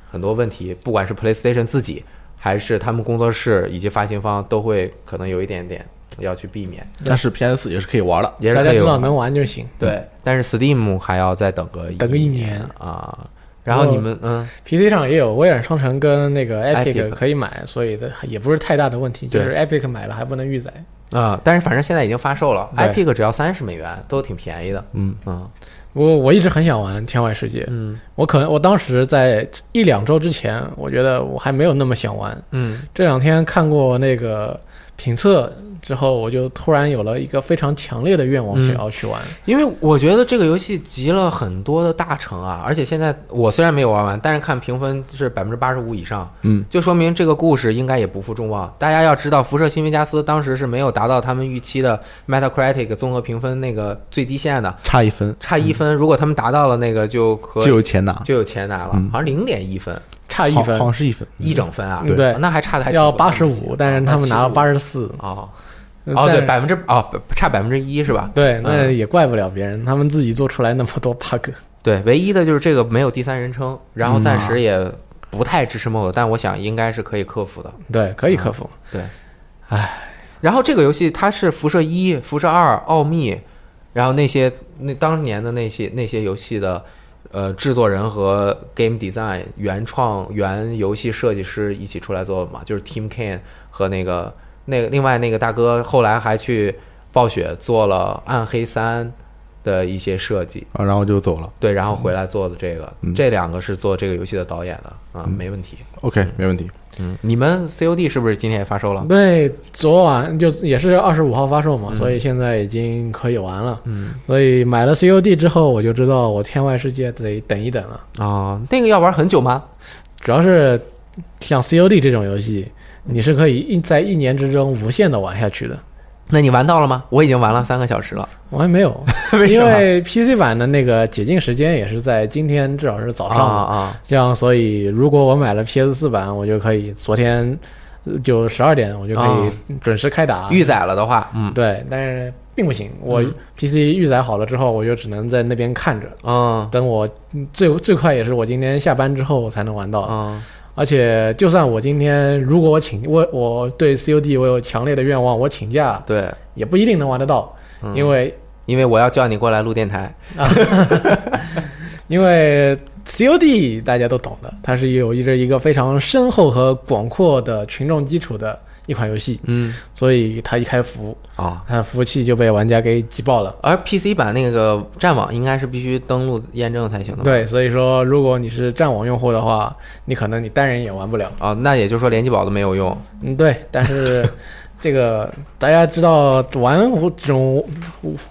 很多问题，不管是 PlayStation 自己，还是他们工作室以及发行方，都会可能有一点点要去避免，但是 PS 四也是可以玩的。也是可以玩大家知道能玩就行。对，但是 Steam 还要再等个等个一年年啊。然后你们嗯 PC 上也有微软商城跟那个 Epic 可以买，所以这也不是太大的问题。就对是 Epic 买了还不能预载。啊，但是反正现在已经发售了对，Epic 只要三十美元，都挺便宜的。嗯嗯我我一直很想玩《天外世界》，嗯我可能我当时在一两周之前，我觉得我还没有那么想玩。嗯这两天看过那个评测之后，我就突然有了一个非常强烈的愿望，嗯想要去玩。因为我觉得这个游戏集了很多的大成啊，而且现在我虽然没有玩完，但是看评分是百分之八十五以上，嗯，就说明这个故事应该也不负众望。大家要知道，辐射新维加斯当时是没有达到他们预期的 Metacritic 综合评分那个最低线的，差一分差一分。如果他们达到了那个，就可就有钱拿，就有钱拿了，嗯好像零点一分，好差一分好像是一分，一整分啊，嗯对那还差的还挺要多八十五，但是他们拿了八十十四。哦哦对，百分之哦差百分之一是吧？对，那嗯也怪不了别人，他们自己做出来那么多 bug。对，唯一的就是这个没有第三人称，然后暂时也不太支持 MOD，、但我想应该是可以克服的。对，可以克服。对，唉然后这个游戏它是辐射一、辐射二、奥秘，然后那些那当年的那些那些游戏的呃制作人和 game design 原创原游戏设计师一起出来做的嘛，就是 Team Can 和那个那个另外那个大哥后来还去暴雪做了暗黑三的一些设计，啊，然后就走了。对，然后回来做的这个，嗯这两个是做这个游戏的导演的啊，嗯没问题。OK，没问题。嗯，你们 COD 是不是今天也发售了？对，昨晚就也是二十五号发售嘛，嗯所以现在已经可以玩了。嗯所以买了 COD 之后，我就知道我天外世界得等一等了。啊、那个要玩很久吗？主要是像 COD 这种游戏，你是可以一在一年之中无限的玩下去的。那你玩到了吗？我已经玩了三个小时了。我还没有，为什么因为 PC 版的那个解禁时间也是在今天，至少是早啊上嘛。啊这样，所以如果我买了 PS 四版，我就可以昨天呃就十二点，我就可啊以准时开打。预载了的话，嗯对，但是并不行，我嗯 PC 预载好了之后，我就只能在那边看着，嗯等我嗯最最快也是我今天下班之后才能玩到。嗯而且，就算我今天如果我请我我对 COD 我有强烈的愿望，我请假对，也不一定能玩得到，嗯。因为因为我要叫你过来录电台。因为 COD 大家都懂的，它是有一着一个非常深厚和广阔的群众基础的一款游戏，嗯。所以它一开服，啊。它的服务器就被玩家给挤爆了。而 PC 版那个战网应该是必须登录验证才行的？对，所以说如果你是战网用户的话，你可能你单人也玩不了。啊，那也就是说联机宝都没有用。嗯，对，但是 这个大家知道玩这种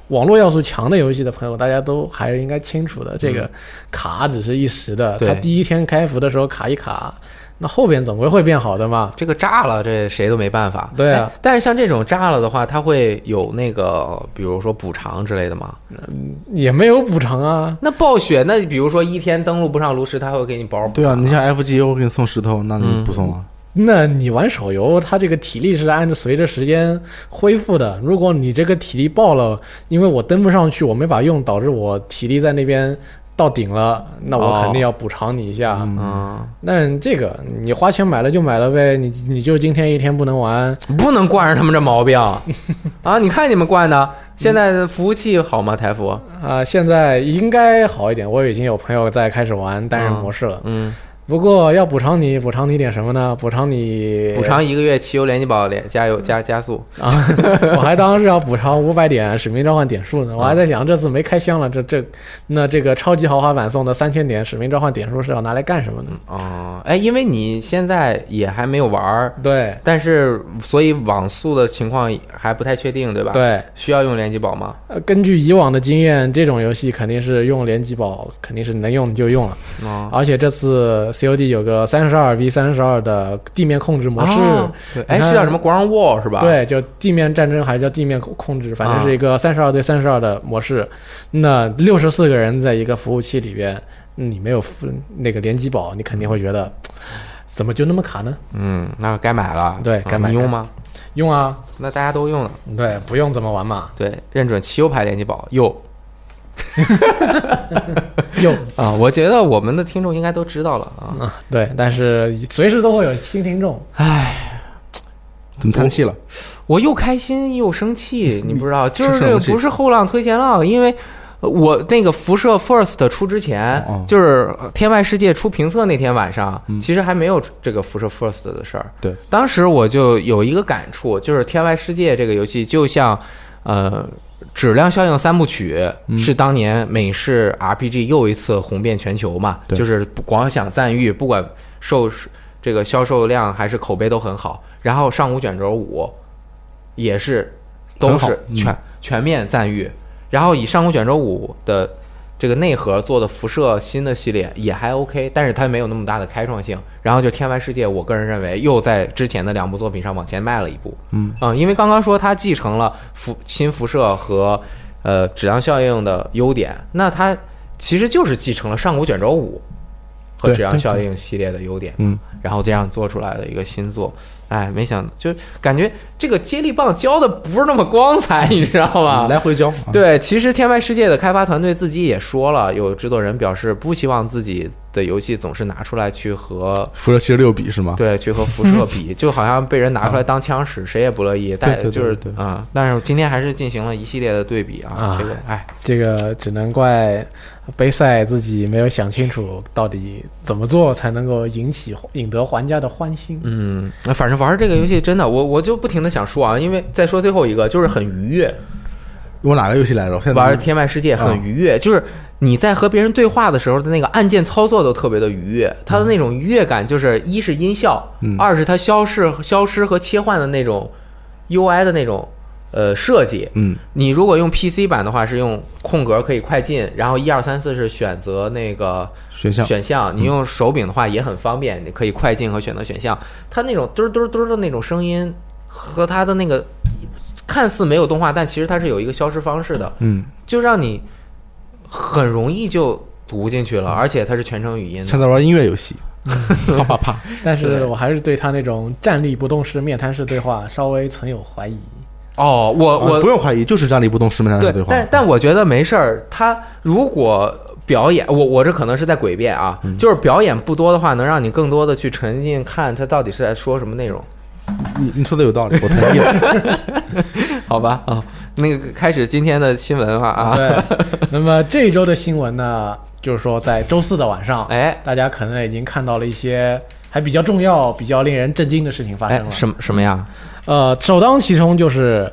网络要素强的游戏的朋友，大家都还是应该清楚的。这个卡只是一时的，它第一天开服的时候卡一卡，那后边总归会变好的嘛。这个炸了，这谁都没办法。对啊哎但是像这种炸了的话，它会有那个，比如说补偿之类的吗？也没有补偿啊。那暴雪，那比如说一天登录不上炉石，它会给你包对啊，你像 FGO 给你送石头，那你嗯不送啊？那你玩手游，它这个体力是按照随着时间恢复的。如果你这个体力爆了，因为我登不上去，我没法用，导致我体力在那边到顶了，那我哦肯定要补偿你一下。嗯，那这个你花钱买了就买了呗，你你就今天一天不能玩，不能惯着他们这毛病 啊！你看你们惯的，现在服务器好吗？台服？啊、现在应该好一点，我已经有朋友在开始玩单人模式了。嗯，不过要补偿你，补偿你点什么呢？补偿你补偿一个月汽油联机宝连加油加加速。啊！我还当是要补偿五百点使命召唤点数呢。我还在想，这次没开箱了，这这那这个超级豪华版送的三千点使命召唤点数是要拿来干什么呢？哦，哎，因为你现在也还没有玩儿，对但是所以网速的情况还不太确定，对吧？，对，需要用联机宝吗？呃，根据以往的经验，这种游戏肯定是用联机宝，肯定是能用就用了。哦，而且这次 COD 有个三十二 v 三十二的地面控制模式，哦对，哎，是叫什么 Ground War 是吧？，对，就地面战争还是叫地面控控制，反正是一个三十二对三十二的模式。那六十四个人在一个服务器里边，你没有服那个联机宝，你肯定会觉得怎么就那么卡呢？嗯，那该买了。对该买嗯你用吗？用啊，那大家都用了。对，不用怎么玩嘛？对，认准汽油牌联机宝 啊，我觉得我们的听众应该都知道了啊。啊，对，但是随时都会有新听众。唉怎么叹气了？我又开心又生气，你不知道，就是这个不是后浪推前浪，因为呃我那个辐射 First 出之前，哦就是呃天外世界出评测那天晚上，嗯其实还没有这个辐射 First 的事儿。对，当时我就有一个感触，就是天外世界这个游戏就像呃。质量效应三部曲嗯是当年美式 RPG 又一次红遍全球嘛，对就是广享赞誉，不管受这个销售量还是口碑都很好。然后上古卷轴五也是都是嗯全、全面赞誉。然后以上古卷轴五的这个内核做的辐射新的系列也还 OK，但是它没有那么大的开创性。然后就天外世界，我个人认为又在之前的两部作品上往前迈了一步。嗯因为刚刚说它继承了辐新辐射和呃质量效应的优点，那它其实就是继承了上古卷轴五和对质量效应系列的优点。嗯，然后这样做出来的一个新作，哎，没想就感觉这个接力棒交的不是那么光彩，你知道吗？来回交。啊，对，其实天外世界的开发团队自己也说了，有制作人表示不希望自己的游戏总是拿出来去和辐射七十六比是吗？对去和辐射比，就好像被人拿出来当枪使，谁也不乐意。但就是对啊、但是今天还是进行了一系列的对比啊，啊这个哎，这个只能怪杯赛自己没有想清楚到底怎么做才能够引起引得玩家的欢心。嗯，那反正玩这个游戏真的，我我就不停的想说啊，因为再说最后一个就是很愉悦，我哪个游戏来着？现在玩天外世界很愉悦，就是你在和别人对话的时候的那个按键操作都特别的愉悦，它的那种愉悦感就是一是音效，嗯二是它消失消失和切换的那种 UI 的那种呃设计。嗯你如果用 PC 版的话，是用空格可以快进，然后一二三四是选择那个选项选项。你用手柄的话也很方便，你可以快进和选择选项。它那种嘟嘟嘟的那种声音和它的那个看似没有动画，但其实它是有一个消失方式的。嗯，就让你很容易就读进去了，而且它是全程语音的。像在玩音乐游戏，啪啪啪。但是我还是对他那种站立不动式面瘫式对话稍微存有怀疑。哦，我我啊不用怀疑，就是站立不动十面台对的对话。但但我觉得没事儿。他如果表演，我我这可能是在诡辩啊，嗯就是表演不多的话，能让你更多的去沉浸看他到底是在说什么内容，你你说的有道理，我同意了。好吧？啊，那个开始今天的新闻了啊，对，那么这一周的新闻呢，就是说在周四的晚上，哎，大家可能已经看到了一些还比较重要、比较令人震惊的事情发哎生，了。什么什么呀？呃，首当其冲就是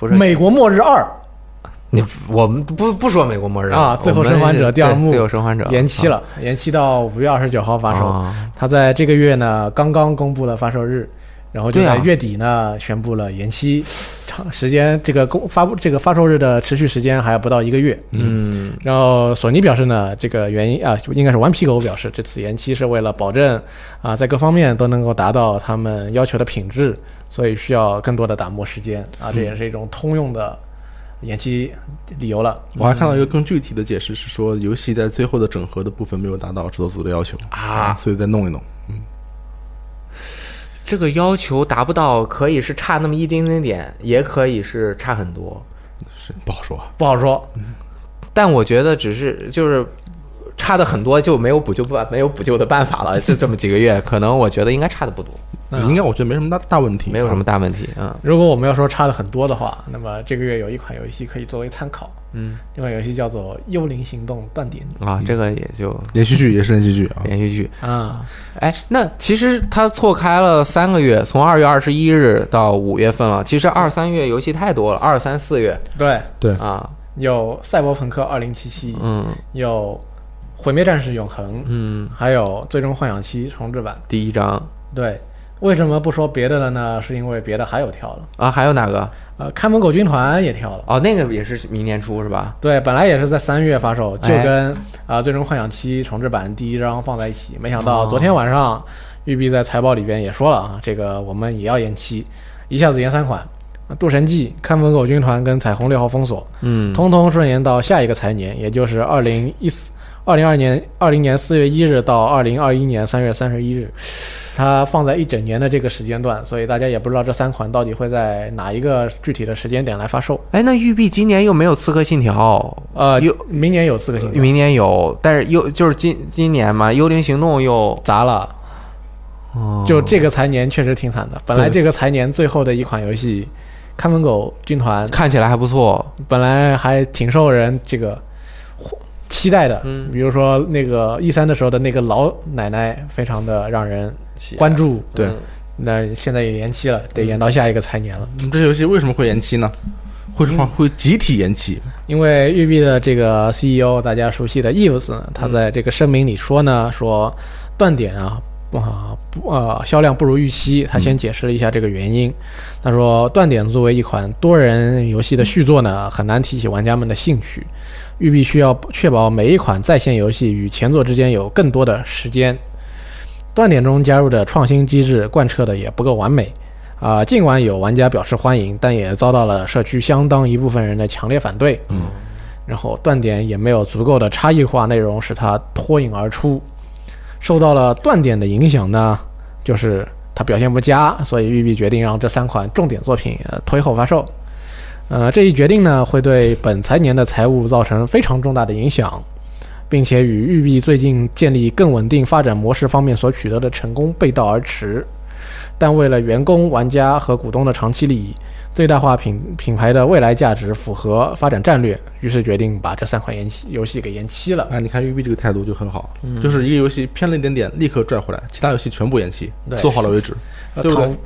《美国末日二。你我们不不说美国末日啊最后生还者第二幕最后生还者》延期了，延期到五月二十九号发售。啊。它在这个月呢刚刚公布了发售日，然后就在月底呢、宣布了延期，长 时间这个公发布这个发售日的持续时间还不到一个月。嗯然后索尼表示呢，这个原因啊，就应该是顽皮狗表示，这次延期是为了保证啊，在各方面都能够达到他们要求的品质，所以需要更多的打磨时间啊，这也是一种通用的延期理由了。我还看到一个更具体的解释，是说游戏在最后的整合的部分没有达到制作组的要求啊所以再弄一弄。这个要求达不到，可以是差那么一丁丁点，也可以是差很多。是不好说。不好说，但我觉得只是就是差的很多，就没有补救办没有补救的办法了。就这么几个月，可能我觉得应该差的不多，对应该我觉得没什么大大问题，没有什么大问题。嗯如果我们要说差的很多的话，那么这个月有一款游戏可以作为参考，嗯。这款游戏叫做《幽灵行动：断点。啊，这个也就连续剧也是连续剧啊。连续剧。》啊，哎，那其实它错开了三个月，从二月二十一日到五月份了。其实二三月游戏太多了，二三四月。对，对，啊，有《赛博朋克二零七七》，嗯。有《毁灭战士：永恒》，嗯，还有《最终幻想七》重置版。第一章。对，为什么不说别的了呢？是因为别的还有跳了，啊，还有哪个？呃，看门狗军团也跳了。哦，那个也是明年出是吧？对，本来也是在三月发售，就哎跟啊、最终幻想七》重置版第一章放在一起。没想到哦昨天晚上，育碧在财报里边也说了啊，这个我们也要延期，一下子延三款，《渡神记》、看门狗军团跟彩虹六号封锁，嗯，通通顺延到下一个财年，也就是二零一四、二零二年、二零年四月一日到二零二一年三月三十一日，它放在一整年的这个时间段，所以大家也不知道这三款到底会在哪一个具体的时间点来发售。哎，那育碧今年又没有《刺客信条》，呃，又明年有四个星期，明年有，但是又就是今今年嘛，《幽灵行动》又砸了。哦就这个财年确实挺惨的。本来这个财年最后的一款游戏《看门狗军团》看起来还不错，本来还挺受人这个期待的，嗯比如说那个 E 三的时候的那个老奶奶，非常的让人关注。对嗯那现在也延期了，得延到下一个财年了。嗯这游戏为什么会延期呢？会说会集体延期，因为育碧的这个 CEO 大家熟悉的 Eves，他在这个声明里说呢，说断点啊。啊不啊，销量不如预期。他先解释了一下这个原因。他说，断点作为一款多人游戏的续作呢，很难提起玩家们的兴趣。育碧需要确保每一款在线游戏与前作之间有更多的时间。断点中加入的创新机制贯彻的也不够完美。啊、尽管有玩家表示欢迎，但也遭到了社区相当一部分人的强烈反对。嗯，然后断点也没有足够的差异化内容使它脱颖而出。受到了断点的影响呢，就是它表现不佳，所以育碧决定让这三款重点作品呃推后发售。呃，这一决定呢，会对本财年的财务造成非常重大的影响，并且与育碧最近建立更稳定发展模式方面所取得的成功背道而驰。但为了员工、玩家和股东的长期利益，最大化品品牌的未来价值符合发展战略，于是决定把这三款延期游戏给延期了。啊，你看育碧这个态度就很好，就是一个游戏偏了一点点，立刻拽回来，其他游戏全部延期，做好了为止，对不对躺？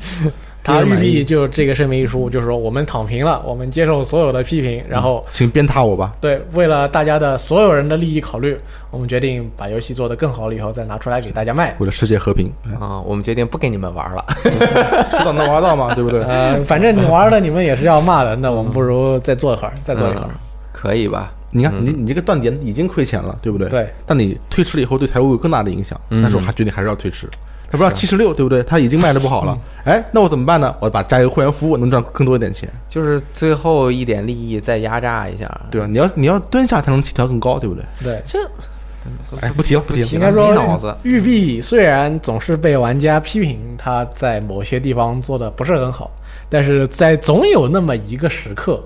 他育令人满意碧就这个声明一出，就是说我们躺平了，我们接受所有的批评，然后请鞭挞我吧。对为了大家的所有人的利益考虑，我们决定把游戏做得更好了以后再拿出来给大家卖。为了世界和平，哎啊，我们决定不给你们玩了。说到能玩到嘛，对不对？呃，反正你玩了你们也是要骂的，那我们不如再坐一会儿，再坐一会儿。可以吧？你看，你你这个断点已经亏钱了，对不对？对。但你推迟了以后，对财务有更大的影响。嗯但是我还决定还是要推迟。他不知道七十六，对不对？他已经卖的不好了。哎，那我怎么办呢？我把加一个会员服务，能赚更多一点钱，就是最后一点利益再压榨一下。对吧？你要你要蹲下才能起跳更高，对不对？对，这哎，不提了，不提了。应该说没脑子育碧虽然总是被玩家批评他在某些地方做的不是很好，但是在总有那么一个时刻，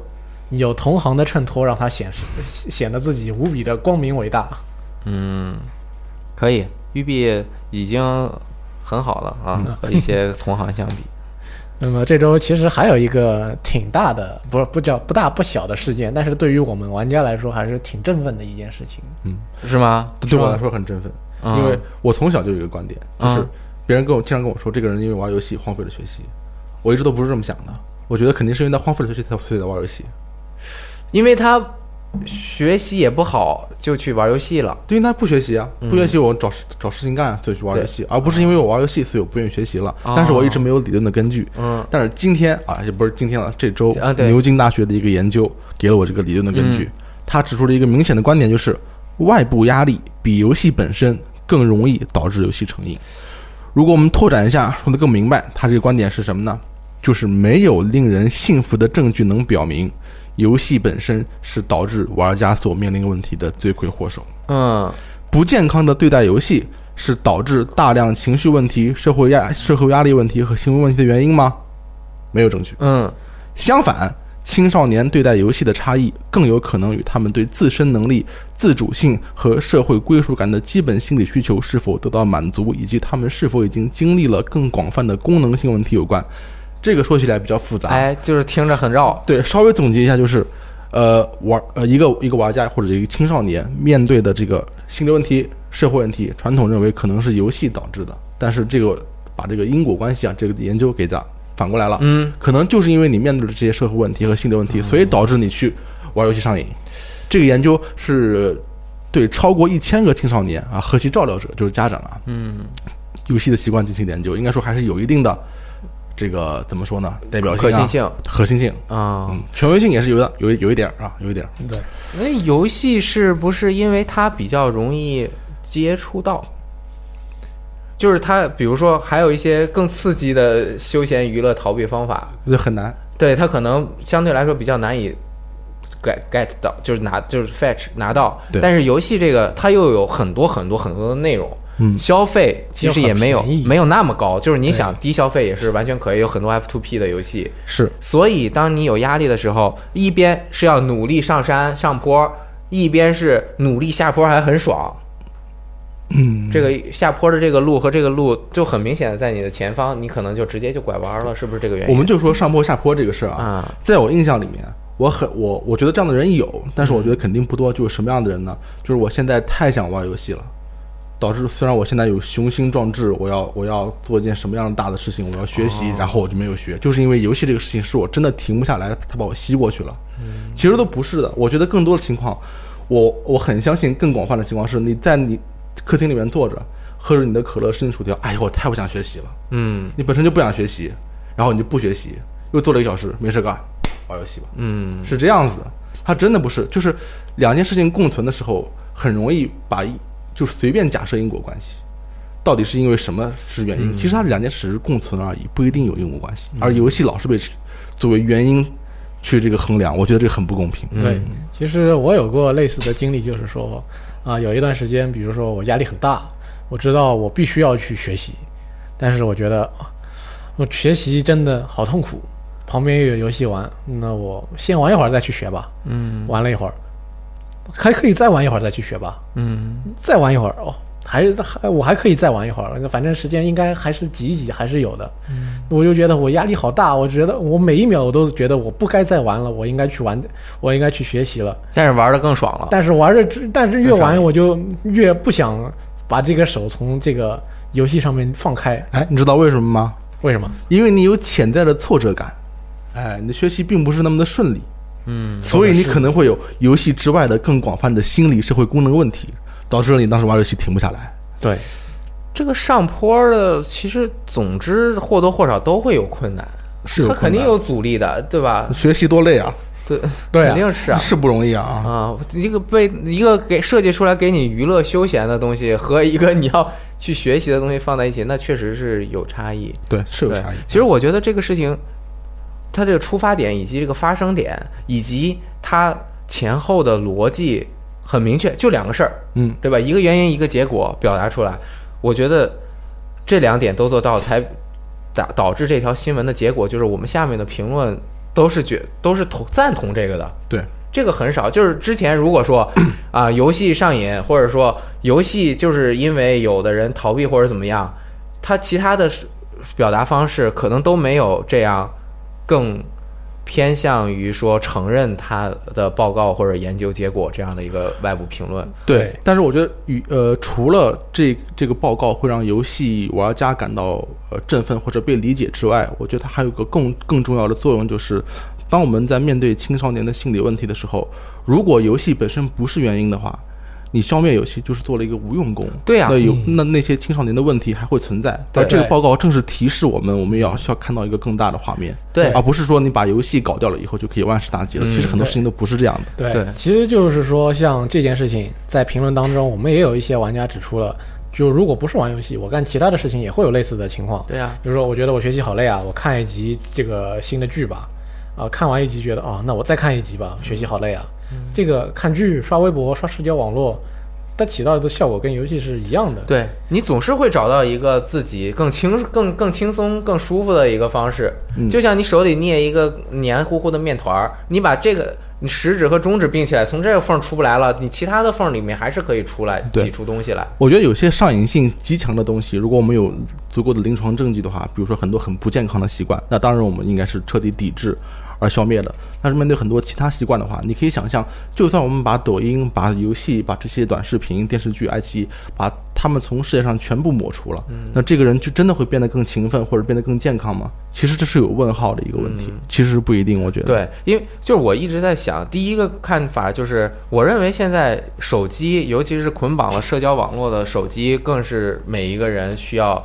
有同行的衬托，让他显示 显得自己无比的光明伟大。嗯，可以，育碧已经很好了啊，和一些同行相比。那么这周其实还有一个挺大的，不是不叫不大不小的事件，但是对于我们玩家来说还是挺振奋的一件事情。嗯是吗？对我来说很振奋。嗯因为我从小就有一个观点，就是嗯别人跟我经常跟我说，这个人因为玩游戏荒废了学习，我一直都不是这么想的。我觉得肯定是因为他荒废了学习，才所以才玩游戏。因为他学习也不好，就去玩游戏了。对，因为他不学习啊，嗯不学习我找事找事情干，所以去玩游戏，而不是因为我玩游戏，所以我不愿意学习了。哦但是我一直没有理论的根据。嗯但是今天啊，也不是今天了，这周啊牛津大学的一个研究给了我这个理论的根据嗯。他指出了一个明显的观点，就是外部压力比游戏本身更容易导致游戏成瘾。如果我们拓展一下，说的更明白，他这个观点是什么呢？就是没有令人信服的证据能表明，游戏本身是导致玩家所面临问题的罪魁祸首。嗯不健康的对待游戏是导致大量情绪问题、社会压、社会压力问题和行为问题的原因吗？没有证据。嗯相反，青少年对待游戏的差异更有可能与他们对自身能力、自主性和社会归属感的基本心理需求是否得到满足，以及他们是否已经经历了更广泛的功能性问题有关。这个说起来比较复杂，哎，就是听着很绕。对，稍微总结一下就是，呃，玩呃一个一个玩家或者一个青少年面对的这个心理问题、社会问题，传统认为可能是游戏导致的，但是这个把这个因果关系啊，这个研究给它反过来了，嗯，可能就是因为你面对的这些社会问题和心理问题，所以导致你去玩游戏上瘾。这个研究是对超过一千个青少年啊和其照料者，就是家长啊，嗯，游戏的习惯进行研究，应该说还是有一定的这个怎么说呢，代表性、啊、可信性核心性。啊。嗯，权威性也是有的，有有一点啊，有一点。对，那游戏是不是因为它比较容易接触到？就是它，比如说还有一些更刺激的休闲娱乐逃避方法，就很难。对它可能相对来说比较难以 get get 到，就是拿就是 fetch 拿到。对但是游戏这个它又有很多很多很多的内容，嗯消费其实也没有没有那么高，就是你想低消费也是完全可以，有很多 F to P 的游戏。是，所以当你有压力的时候，一边是要努力上山上坡，一边是努力下坡还很爽。嗯，这个下坡的这个路和这个路就很明显的在你的前方，你可能就直接就拐弯了，是不是这个原因？我们就说上坡下坡这个事儿啊，啊，在我印象里面，我很我我觉得这样的人有，但是我觉得肯定不多。就是什么样的人呢？就是我现在太想玩游戏了，导致虽然我现在有雄心壮志，我要我要做一件什么样的大的事情，我要学习，然后我就没有学，就是因为游戏这个事情是我真的停不下来，它把我吸过去了。其实都不是的，我觉得更多的情况，我我很相信更广泛的情况是你在你客厅里面坐着，喝着你的可乐，吃你薯条，哎呦，我太不想学习了。嗯你本身就不想学习，然后你就不学习，又坐了一个小时，没事干，玩游戏吧，嗯是这样子的。它真的不是，就是两件事情共存的时候，很容易把一就是随便假设因果关系，到底是因为什么是原因？其实它两件事是共存而已，不一定有因果关系。而游戏老是被作为原因去这个衡量，我觉得这个很不公平。对，其实我有过类似的经历，就是说，啊、有一段时间，比如说我压力很大，我知道我必须要去学习，但是我觉得啊我学习真的好痛苦，旁边又有游戏玩，那我先玩一会儿再去学吧。嗯玩了一会儿，还可以再玩一会儿再去学吧，嗯再玩一会儿哦，还是还我还可以再玩一会儿，反正时间应该还是挤一挤还是有的。我就觉得我压力好大，我觉得我每一秒我都觉得我不该再玩了，我应该去玩，我应该去学习了。但是玩的更爽了。但是玩的，但是越玩我就越不想把这个手从这个游戏上面放开。哎，你知道为什么吗？为什么？因为你有潜在的挫折感，哎，你的学习并不是那么的顺利。嗯所以你可能会有游戏之外的更广泛的心理社会功能问题，导致了你当时玩游戏停不下来。对，这个上坡的，其实总之或多或少都会有困难，是有困难它肯定有阻力的，对吧？学习多累啊，对，对啊肯定是啊。是不容易啊。啊，一个被一个给设计出来给你娱乐休闲的东西和一个你要去学习的东西放在一起，那确实是有差异。对，是有差异。其实我觉得这个事情，它这个出发点以及这个发生点以及它前后的逻辑很明确，就两个事儿，嗯，对吧？一个原因，一个结果表达出来。我觉得这两点都做到，才导导致这条新闻的结果就是我们下面的评论都是觉都是同赞同这个的。对，这个很少，就是之前如果说啊、游戏上瘾，或者说游戏就是因为有的人逃避或者怎么样，他其他的表达方式可能都没有这样更偏向于说承认他的报告或者研究结果这样的一个外部评论。对但是我觉得与呃，除了这这个报告会让游戏玩家感到呃振奋或者被理解之外，我觉得它还有个更更重要的作用，就是当我们在面对青少年的心理问题的时候，如果游戏本身不是原因的话，你消灭游戏就是做了一个无用功。对啊那有那那些青少年的问题还会存在。对而这个报告正是提示我们，我们要需要看到一个更大的画面，对而不是说你把游戏搞掉了以后就可以万事大吉了。嗯其实很多事情都不是这样的。对，对其实就是说，像这件事情，在评论当中，我们也有一些玩家指出了，就如果不是玩游戏，我干其他的事情也会有类似的情况。对啊，比如说，我觉得我学习好累啊，我看一集这个新的剧吧，啊、看完一集觉得哦、那我再看一集吧，学习好累啊。这个看剧、刷微博、刷社交网络，它起到的效果跟游戏是一样的。对你总是会找到一个自己更轻、更更轻松、更舒服的一个方式。嗯就像你手里捏一个黏糊糊的面团儿，你把这个你食指和中指并起来，从这个缝儿出不来了，你其他的缝儿里面还是可以出来挤出东西来。我觉得有些上瘾性极强的东西，如果我们有足够的临床证据的话，比如说很多很不健康的习惯，那当然我们应该是彻底抵制而消灭的。但是面对很多其他习惯的话，你可以想象，就算我们把抖音、把游戏、把这些短视频、电视剧、爱奇艺，把他们从世界上全部抹除了，那这个人就真的会变得更勤奋或者变得更健康吗？其实这是有问号的一个问题，其实是不一定，我觉得。对，因为就是我一直在想，第一个看法就是，我认为现在手机，尤其是捆绑了社交网络的手机，更是每一个人需要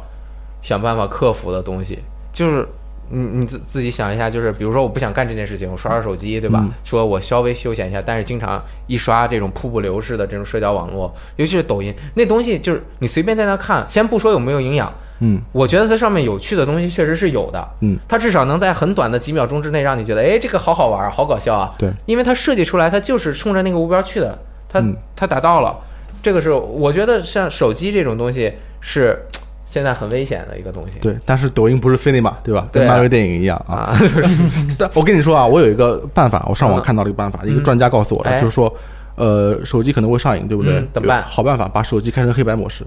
想办法克服的东西。就是你你自自己想一下，就是比如说我不想干这件事情，我刷刷手机，对吧？嗯说我稍微休闲一下，但是经常一刷这种瀑布流式的这种社交网络，尤其是抖音，那东西就是你随便在那看，先不说有没有营养。嗯我觉得它上面有趣的东西确实是有的，嗯，它至少能在很短的几秒钟之内让你觉得，哎，这个好好玩，好搞笑啊。对，因为它设计出来，它就是冲着那个目标去的，它、嗯它达到了。这个是我觉得像手机这种东西是现在很危险的一个东西。对，但是抖音不是 cinema，对吧？对啊跟漫威电影一样啊。啊，但我跟你说啊，我有一个办法，我上网看到了一个办法，一个专家告诉我的，哎就是说，呃，手机可能会上瘾，对不对？嗯怎么办好办法，把手机开成黑白模式，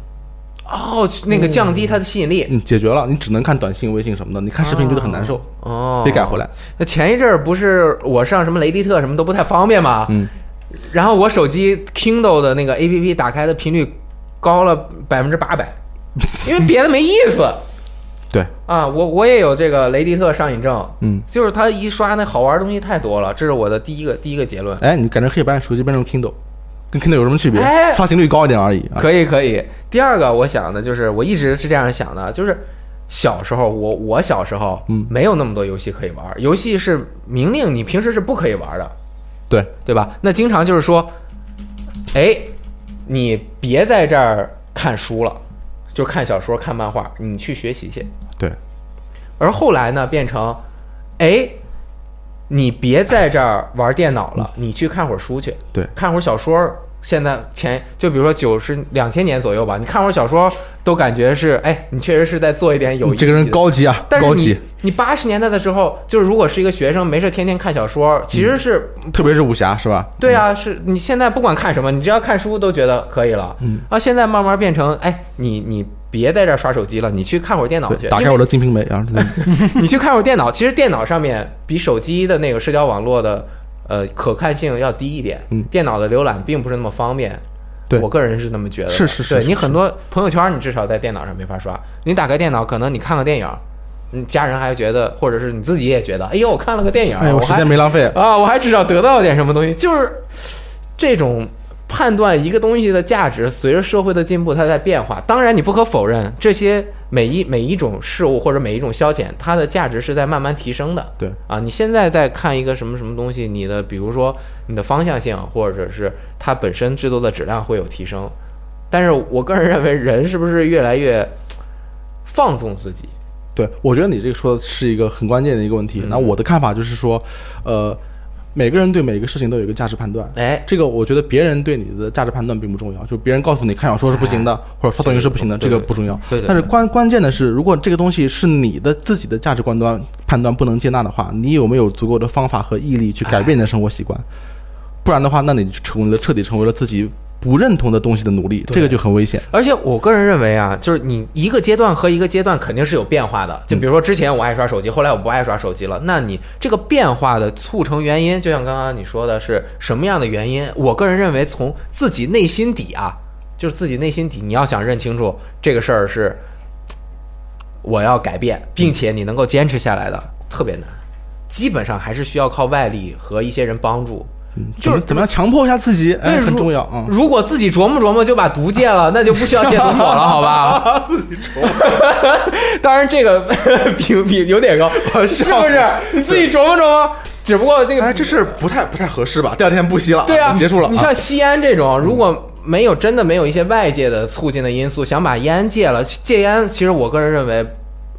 哦，那个降低它的吸引力。嗯，解决了，你只能看短信、微信什么的，你看视频觉得很难受，哦，得改回来。那前一阵儿不是我上什么雷迪特什么都不太方便嘛，嗯，然后我手机 Kindle 的那个 APP 打开的频率高了百分之八百，因为别的没意思对，啊。我我也有这个雷迪特上瘾症，嗯，就是他一刷那好玩的东西太多了，这是我的第一个第一个结论。哎，你改成黑白，手机变成 Kindle，跟 Kindle 有什么区别？哎刷新率高一点而已啊。可以可以。第二个我想的就是，我一直是这样想的，就是小时候我我小时候嗯没有那么多游戏可以玩，游戏是明令你平时是不可以玩的，对，对吧？那经常就是说，哎，你别在这儿看书了，就看小说、看漫画，你去学习去。对，而后来呢，变成，哎，你别在这儿玩电脑了，你去看会儿书去，对看会儿小说。现在前就比如说九十两千年左右吧，你看会儿小说都感觉是，哎，你确实是在做一点有意义这个人高级啊，但是你高级，你八十年代的时候，就是如果是一个学生，没事天天看小说，其实是特别是武侠，是吧？对啊，是你现在不管看什么，你只要看书都觉得可以了。嗯，啊，现在慢慢变成，哎，你你别在这儿刷手机了，你去看会儿电脑去，。打开我的《金瓶梅》啊，你去看会儿电脑，其实电脑上面比手机的那个社交网络的呃可看性要低一点。嗯电脑的浏览并不是那么方便。对我个人是那么觉得的。是是是是对你很多朋友圈，你至少在电脑上没法刷。你打开电脑，可能你看个电影，你家人还觉得，或者是你自己也觉得，哎呦，我看了个电影，哎，我时间没浪费。啊，我还至少得到了点什么东西，就是这种判断一个东西的价值，随着社会的进步，它在变化。当然，你不可否认，这些每一每一种事物或者每一种消遣，它的价值是在慢慢提升的。对啊，你现在在看一个什么什么东西，你的比如说你的方向性，或者是它本身制作的质量会有提升。但是我个人认为，人是不是越来越放纵自己？对，我觉得你这个说的是一个很关键的一个问题。嗯那我的看法就是说，呃，每个人对每个事情都有一个价值判断。哎，这个我觉得别人对你的价值判断并不重要，就别人告诉你看小说是不行的，或者刷抖音是不行的，这个不重要。对对但是关关键的是，如果这个东西是你的自己的价值观端判断不能接纳的话，你有没有足够的方法和毅力去改变你的生活习惯？不然的话，那你就成为了彻底成为了自己不认同的东西的努力，这个就很危险。而且我个人认为啊，就是你一个阶段和一个阶段肯定是有变化的。就比如说之前我爱刷手机，后来我不爱刷手机了，那你这个变化的促成原因，就像刚刚你说的是什么样的原因？我个人认为，从自己内心底啊，就是自己内心底，你要想认清楚这个事儿是我要改变，并且你能够坚持下来的，特别难。基本上还是需要靠外力和一些人帮助。就是怎么样强迫一下自己，哎，很重要啊。如果自己琢磨琢磨就把毒戒了，那就不需要戒毒所了，好吧？自己琢磨。当然，这个评比有点高，是不是？你自己琢磨琢磨。只不过这个，哎，这事不太不太合适吧？第二天不吸了，对啊，结束了。你啊像吸烟这种，如果没有真的没有一些外界的促进的因素，想把烟戒了，戒烟其实我个人认为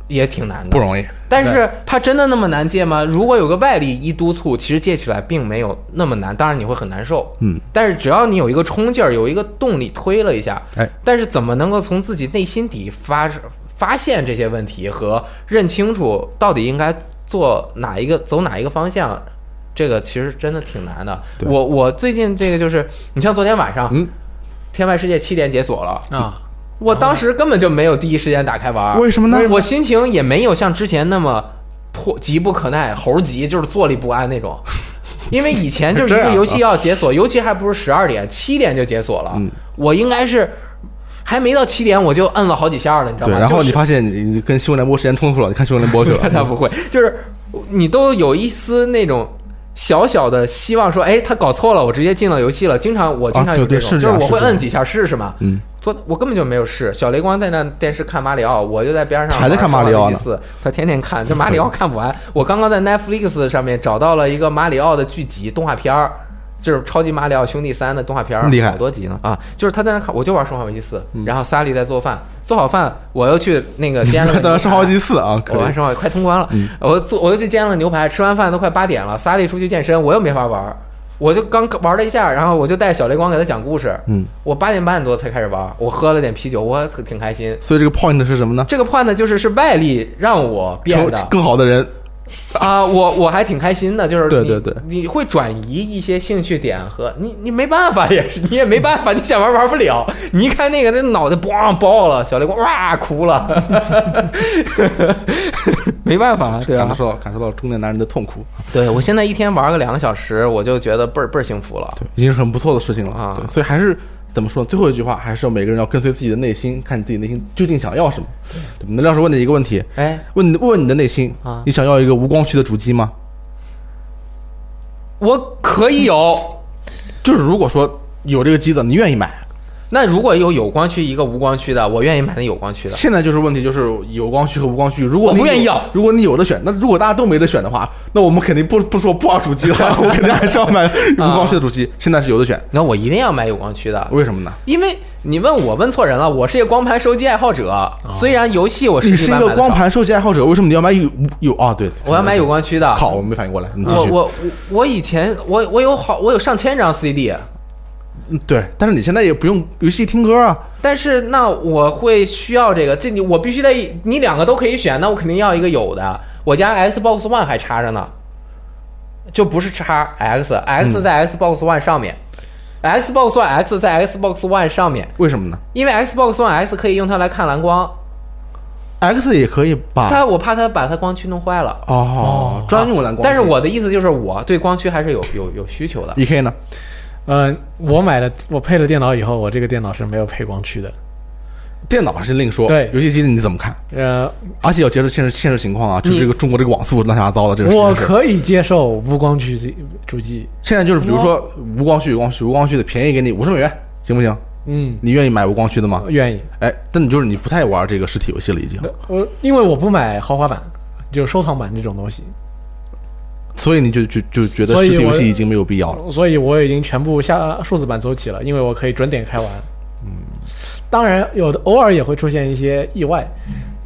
也挺难的，不容易。但是它真的那么难戒吗？如果有个外力一督促，其实戒起来并没有那么难。当然你会很难受，嗯，但是只要你有一个冲劲儿，有一个动力推了一下，哎，但是怎么能够从自己内心底发发现这些问题和认清楚到底应该做哪一个走哪一个方向？这个其实真的挺难的。我我最近这个就是，你像昨天晚上，嗯，天外世界七点解锁了，啊，我当时根本就没有第一时间打开玩儿，为什么呢？我心情也没有像之前那么迫急不可耐、猴急，就是坐立不安那种。因为以前就是一个游戏要解锁，尤其还不是十二点，七点就解锁了。嗯我应该是还没到七点，我就摁了好几下了，你知道，吗？然后你发现你你跟新闻联播时间冲突了，你看新闻联播去了。他不会，就是你都有一丝那种小小的希望，说，哎，他搞错了，我直接进了游戏了。经常我经常有啊对对种，是这就是我会摁几下试试嘛。嗯，昨我根本就没有试，小雷光在那电视看马里奥，我就在边上还在看马里奥呢四，他天天看，这马里奥看不完。我刚刚在 Netflix 上面找到了一个马里奥的剧集动画片儿。就是超级马里奥兄弟三的动画片儿，厉害好多集呢啊！就是他在那看，我就玩生化危机四，嗯然后萨利在做饭，做好饭，我又去那个煎了 生化危机四啊。我玩生化快通关了，嗯我做我又去煎了牛排，吃完饭都快八点了，萨利出去健身，我又没法玩儿，我就刚玩了一下，然后我就带小雷光给他讲故事，嗯，我八点半多才开始玩，我喝了点啤酒，我挺开心。所以这个 point 是什么呢？这个 point 就是是外力让我变成的更好的人。啊，我我还挺开心的，就是对对对你会转移一些兴趣点和你你没办法也是你也没办法，你想玩玩不了，你一看那个那脑袋咣爆了，小雷光哇哭了，没办法，对啊感受，到感受到中年男人的痛苦，对我现在一天玩个两个小时，我就觉得倍儿倍儿幸福了。对，已经是很不错的事情了啊。对，所以还是怎么说呢？最后一句话，还是要每个人要跟随自己的内心，看你自己内心究竟想要什么。对，那亮师问你一个问题，哎，问你问问你的内心啊你想要一个无光驱的主机吗？我可以有。就是如果说有这个机子，你愿意买。那如果有有光驱一个无光驱的，我愿意买那有光驱的。现在就是问题，就是有光驱和无光驱。如果不愿意要如果你有的选，那如果大家都没得选的话，那我们肯定不不说不玩主机了，我肯定还是要买无光驱的主机。现在是有的选，那我一定要买有光驱的，为什么呢？因为你问我问错人了，我是一个光盘收集爱好者。虽然游戏我你是一个光盘收集爱好者，为什么你要买有有啊？对，我要买有光驱的。好，我没反应过来，你。我我我我以前我我有好我有上千张 CD，嗯对，但是你现在也不用游戏听歌啊。但是那我会需要这个，这你我必须得你两个都可以选，那我肯定要一个有的。我家 Xbox One 还插着呢，就不是插 X，X 在 Xbox One 上面、x b o x One X 在 Xbox One 上面，为什么呢因为 Xbox One X 可以用它来看蓝光，？X 也可以吧？它我怕它把它光驱弄坏了。哦，专用蓝光。但是我的意思就是，我对光驱还是有有有需求的。E K 呢？嗯，我买了，我配了电脑以后，我这个电脑是没有配光驱的。电脑是另说，对游戏机你怎么看？呃，而且要接受现实现实情况啊，就这个中国这个网速乱七八糟的这个。我可以接受无光驱主机。现在就是比如说无光驱、有光驱、无光驱的便宜给你五十美元，行不行？嗯，你愿意买无光驱的吗？愿意。哎，但你就是你不太玩这个实体游戏了，已经，我因为我不买豪华版，就是收藏版这种东西，所以你就就就觉得实体游戏已经没有必要了。所以我已经全部下数字版走起了，因为我可以准点开玩。嗯，当然有的偶尔也会出现一些意外，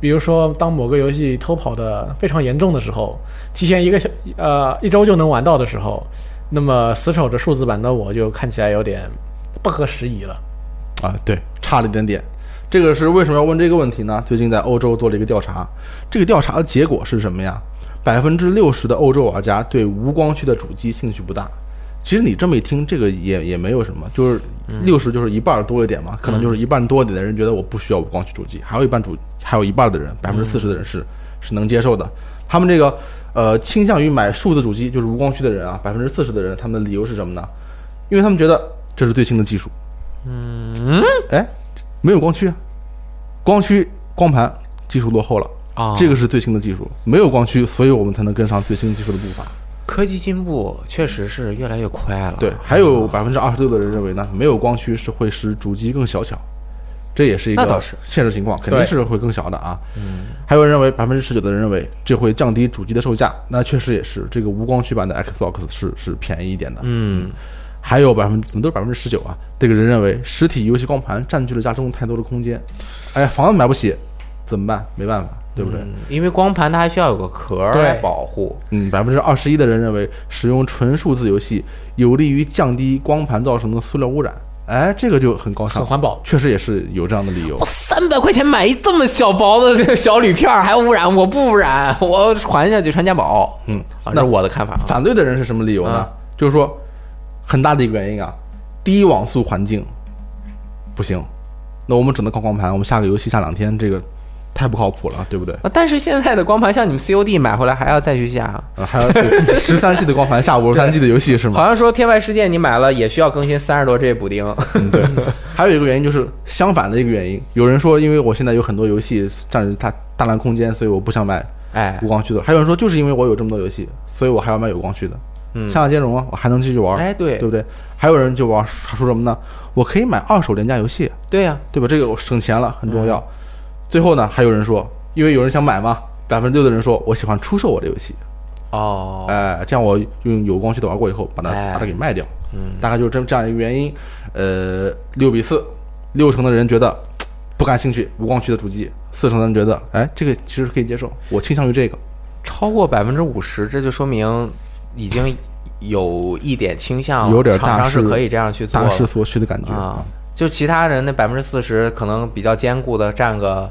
比如说当某个游戏偷跑的非常严重的时候，提前一个小呃一周就能玩到的时候，那么死守着数字版的我就看起来有点不合时宜了。啊，对，差了一点点。这个是为什么要问这个问题呢？最近在欧洲做了一个调查，这个调查的结果是什么呀？百分之六十的欧洲玩家对无光驱的主机兴趣不大，其实你这么一听，这个也也没有什么，就是六十就是一半儿多一点嘛，可能就是一半多一点的人觉得我不需要无光驱主机，还有一半主还有一半的人，百分之四十的人是是能接受的。他们这个呃倾向于买数字主机，就是无光驱的人啊，百分之四十的人，他们的理由是什么呢？因为他们觉得这是最新的技术。嗯，哎，没有光驱啊，光驱光盘技术落后了。啊这个是最新的技术，没有光驱，所以我们才能跟上最新技术的步伐。科技进步确实是越来越快了。对，还有百分之二十六的人认为呢，没有光驱是会使主机更小巧，这也是一个现实情况，肯定是会更小的啊。嗯，还有人认为百分之十九的人认为这会降低主机的售价，那确实也是，这个无光驱版的 Xbox 是是便宜一点的。嗯，还有百分怎么都是百分之十九啊？这个人认为实体游戏光盘占据了家中太多的空间，哎呀，房子买不起，怎么办？没办法，对不对？嗯因为光盘它还需要有个壳儿来保护。嗯，百分之二十一的人认为使用纯数字游戏有利于降低光盘造成的塑料污染。哎，这个就很高尚很，环保。确实也是有这样的理由我。三百块钱买一这么小薄的这个小铝片儿，还污染？我不污染，我传下去传家宝。嗯，啊，那是我的看法啊。反对的人是什么理由呢？啊就是说，很大的一个原因啊，低网速环境不行，那我们只能靠光盘，我们下个游戏下两天，这个太不靠谱了，对不对？啊但是现在的光盘，像你们 COD 买回来还要再去下，呃，还要 十三 G 的光盘下五十三 G 的游戏是吗？好像说《天外世界》你买了也需要更新三十多 G 补丁。嗯，对。还有一个原因就是相反的一个原因，有人说，因为我现在有很多游戏占着它大量空间，所以我不想买哎无，光驱的。还有人说，就是因为我有这么多游戏，所以我还要买有光驱的。嗯《向下兼容》啊，我还能继续玩，哎，对对不对？还有人就玩还说什么呢？我可以买二手廉价游戏，对呀，对吧？这个我省钱了，很重嗯要。最后呢，还有人说，因为有人想买嘛，百分之六的人说我喜欢出售我的游戏，哦，哎，这样我用有光驱的玩过以后，把它哎把它给卖掉。嗯，大概就是这这样一个原因。呃，六比四，六成的人觉得不感兴趣无光驱的主机，四成的人觉得，哎，这个其实可以接受，我倾向于这个。超过百分之五十，这就说明已经有一点倾向，有点大厂商是势可以这样去做大势所趋的感觉啊。就其他人那百分之四十，可能比较坚固的占个。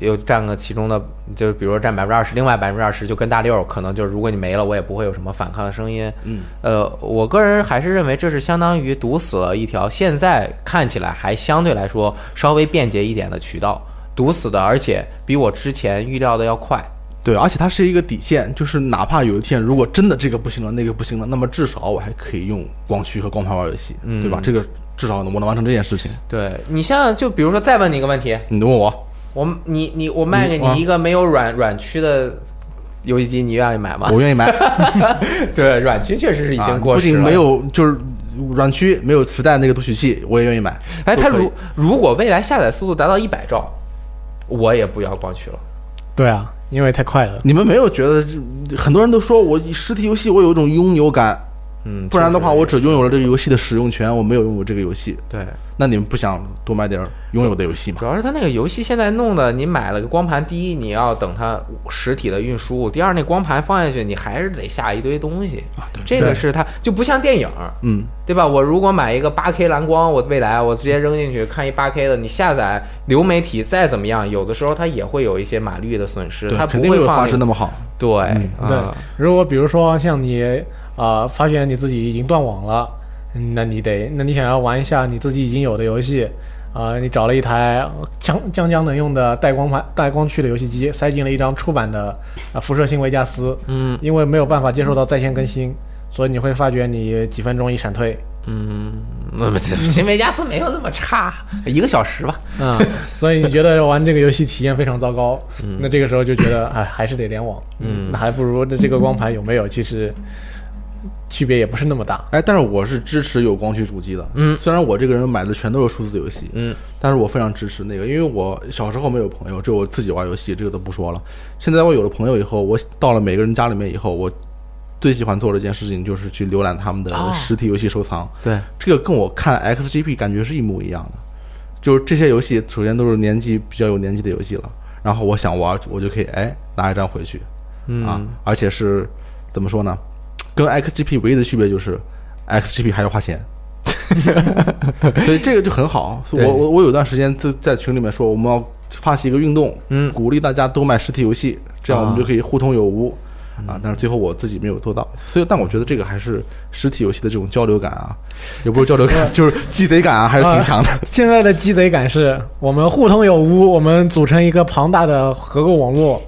又占个其中的，就比如说占百分之二十，另外百分之二十就跟大六，可能就是如果你没了，我也不会有什么反抗的声音。嗯，呃，我个人还是认为这是相当于堵死了一条现在看起来还相对来说稍微便捷一点的渠道，堵死的，而且比我之前预料的要快。对，而且它是一个底线，就是哪怕有一天如果真的这个不行了，那个不行了，那么至少我还可以用光驱和光盘玩游戏，嗯对吧？这个至少我能完成这件事情。对你像就比如说再问你一个问题，你问我，我你你我卖给你一个没有软软驱的游戏机，你愿意买吗？我愿意买。对，软驱确实是已啊经过时了。不仅没有就是软驱，没有磁带那个读取器，我也愿意买。哎，它如如果未来下载速度达到一百兆，我也不要光驱了。对啊，因为太快了。你们没有觉得这很多人都说我实体游戏我有一种拥有感，嗯，不然的话我只拥有了这个游戏的使用权，我没有拥有这个游戏。对，那你们不想多买点儿拥有的游戏吗主？要是它那个游戏现在弄的，你买了个光盘，第一你要等它实体的运输，第二那光盘放下去，你还是得下一堆东西。啊，对，这个是它就不像电影，嗯，对吧？我如果买一个八 K 蓝光，我未来我直接扔进去看一八 K 的，你下载流媒体再怎么样，有的时候它也会有一些码率的损失，它，不会放那个质那么好。对、如果比如说像你呃发现你自己已经断网了，嗯那你得，那你想要玩一下你自己已经有的游戏，啊、你找了一台将将将能用的带光盘带光驱的游戏机，塞进了一张出版的啊辐射性维加斯，嗯。因为没有办法接受到在线更新，所以你会发觉你几分钟一闪退，嗯，那么新维加斯没有那么差，一个小时吧。嗯、所以你觉得玩这个游戏体验非常糟糕，那这个时候就觉得哎还是得联网，嗯。那还不如那这个光盘有没有其实区别也不是那么大，哎，但是我是支持有光驱主机的。嗯虽然我这个人买的全都是数字游戏，嗯但是我非常支持那个，因为我小时候没有朋友，只有我自己玩游戏，这个都不说了。现在我有了朋友以后，我到了每个人家里面以后，我最喜欢做的一件事情就是去浏览他们的哦实体游戏收藏。对，这个跟我看 XGP 感觉是一模一样的，就是这些游戏首先都是年纪比较有年纪的游戏了，然后我想玩，我就可以哎拿一张回去嗯啊，而且是怎么说呢？跟 XGP 唯一的区别就是 XGP 还要花钱。所以这个就很好。我我我有段时间在在群里面说，我们要发起一个运动，嗯鼓励大家都买实体游戏，这样我们啊就可以互通有无。啊，但是最后我自己没有做到，所以但我觉得这个还是实体游戏的这种交流感啊，也不是交流感，就是鸡贼感啊，还是挺强的。现在的鸡贼感是我们互通有无，我们组成一个庞大的合购网络。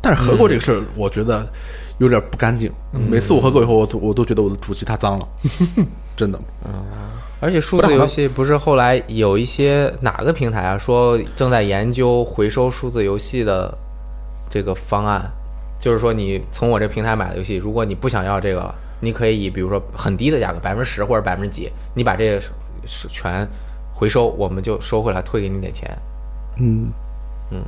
但是合购这个事儿，我觉得有点不干净。每次我喝够以后，我都我都觉得我的主机太脏了，真的。而且数字游戏不是后来有一些哪个平台啊说正在研究回收数字游戏的这个方案，就是说你从我这平台买的游戏，如果你不想要这个了，你可以以比如说很低的价格，百分之十或者百分之几，你把这个是全回收，我们就收回来退给你点钱。嗯，好像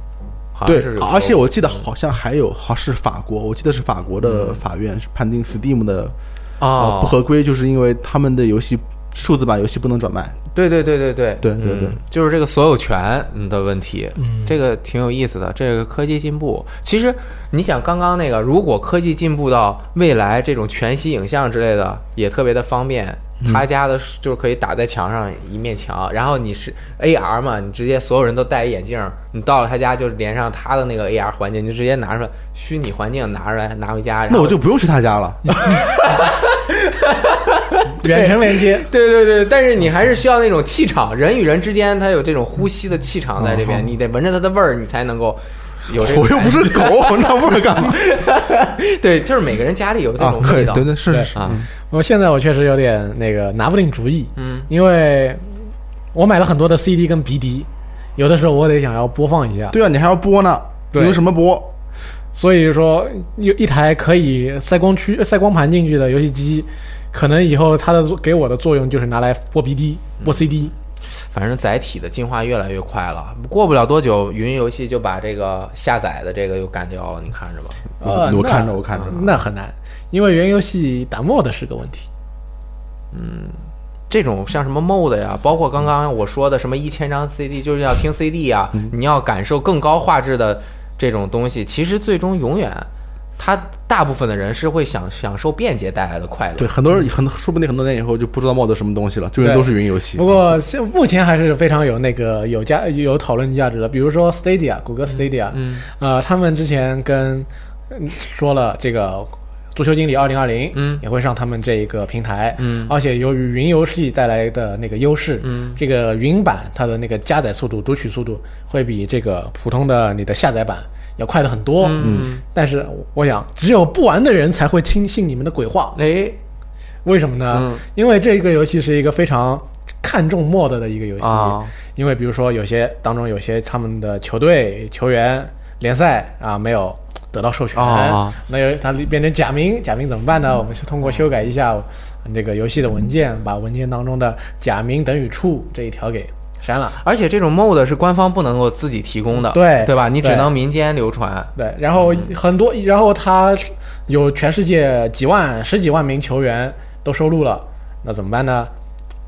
对，而且我记得好像还有，好是法国，我记得是法国的法院是判定 Steam 的啊哦不合规，就是因为他们的游戏数字版游戏不能转卖。对对对对对对对对嗯就是这个所有权嗯的问题，嗯，这个挺有意思的。这个科技进步，其实你想刚刚那个，如果科技进步到未来这种全息影像之类的也特别的方便，他家的就是可以打在墙上一面墙，然后你是 AR 嘛，你直接所有人都戴眼镜，你到了他家就连上他的那个 AR 环境，你就直接拿出来虚拟环境拿出来拿回家，那我就不用去他家了。远程连接，对对对，但是你还是需要那种气场，人与人之间他有这种呼吸的气场在这边，你得闻着他的味儿，你才能够有这个。我又不是狗，那味儿干嘛对，就是每个人家里有这啊？可以，种味道对对是是是。啊，我现在我确实有点那个拿不定主意，嗯，因为我买了很多的 CD 跟 BD，有的时候我得想要播放一下，对啊，你还要播呢，对你用什么播？所以说有一台可以塞光驱、塞光盘进去的游戏机，可能以后它的给我的作用就是拿来播 BD、播 CD。反正载体的进化越来越快了，过不了多久，云游戏就把这个下载的这个又干掉了，你看着吧。呃，我看着我看着那很难，因为云游戏打 mod 是个问题。嗯这种像什么 MOD 呀，包括刚刚我说的什么一千张 CD，就是要听 CD 呀，你要感受更高画质的这种东西，其实最终永远，他大部分的人是会享享受便捷带来的快乐。对，很多人很说不定很多年以后就不知道 mod 什么东西了，就是都是云游戏不。过现目前还是非常有那个有价有讨论价值的，比如说 Stadia，谷歌 Stadia，嗯呃，他们之前跟嗯说了这个足球经理二零二零，嗯也会上他们这一个平台，嗯而且由于云游戏带来的那个优势，嗯这个云版它的那个加载速度、读取速度会比这个普通的你的下载版要快的很多。嗯，但是我想，只有不玩的人才会听信你们的鬼话，哎为什么呢？嗯因为这个游戏是一个非常看重 mod 的一个游戏。啊因为比如说有些当中有些他们的球队球员联赛啊没有得到授权，哦那有它变成假名，假名怎么办呢？我们是通过修改一下这个游戏的文件，把文件当中的假名等于 true 这一条给删了。而且这种 MOD 是官方不能够自己提供的，对对吧？你只能民间流传。对，然后很多，然后他有全世界几万、十几万名球员都收录了，那怎么办呢？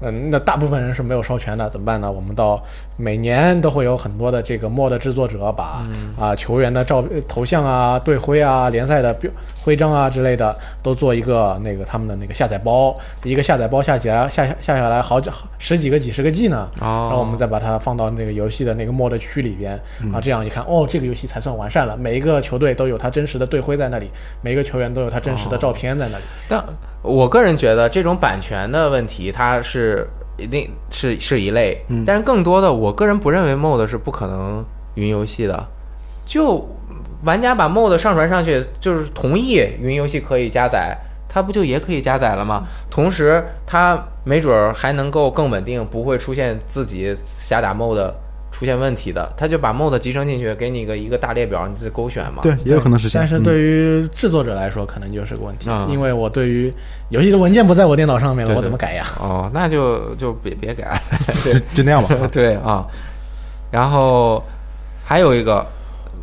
嗯，那大部分人是没有授权的，怎么办呢？我们到每年都会有很多的这个 mod 制作者把啊、球员的照头像啊、队徽啊、联赛的标徽章啊之类的都做一个那个他们的那个下载包，一个下载包下起来下下下下来好几十几个、几十个 G 呢。哦然后我们再把它放到那个游戏的那个 mod 区里边啊，这样一看，哦，这个游戏才算完善了。每一个球队都有他真实的队徽在那里，每一个球员都有他真实的照片在那里。但我个人觉得这种版权的问题，它是一定是是一类，但是更多的，我个人不认为 MOD 是不可能云游戏的。就玩家把 MOD 上传上去，就是同意云游戏可以加载，它不就也可以加载了吗？同时，它没准儿还能够更稳定，不会出现自己瞎打 MOD 出现问题的。他就把 MOD 集成进去，给你个一个大列表，你自己勾选嘛。对，也有可能实现。但是嗯对于制作者来说，可能就是个问题，啊因为我对于游戏的文件不在我电脑上面了，对对我怎么改呀？哦，那就就别别改。就就那样吧。对啊，然后还有一个，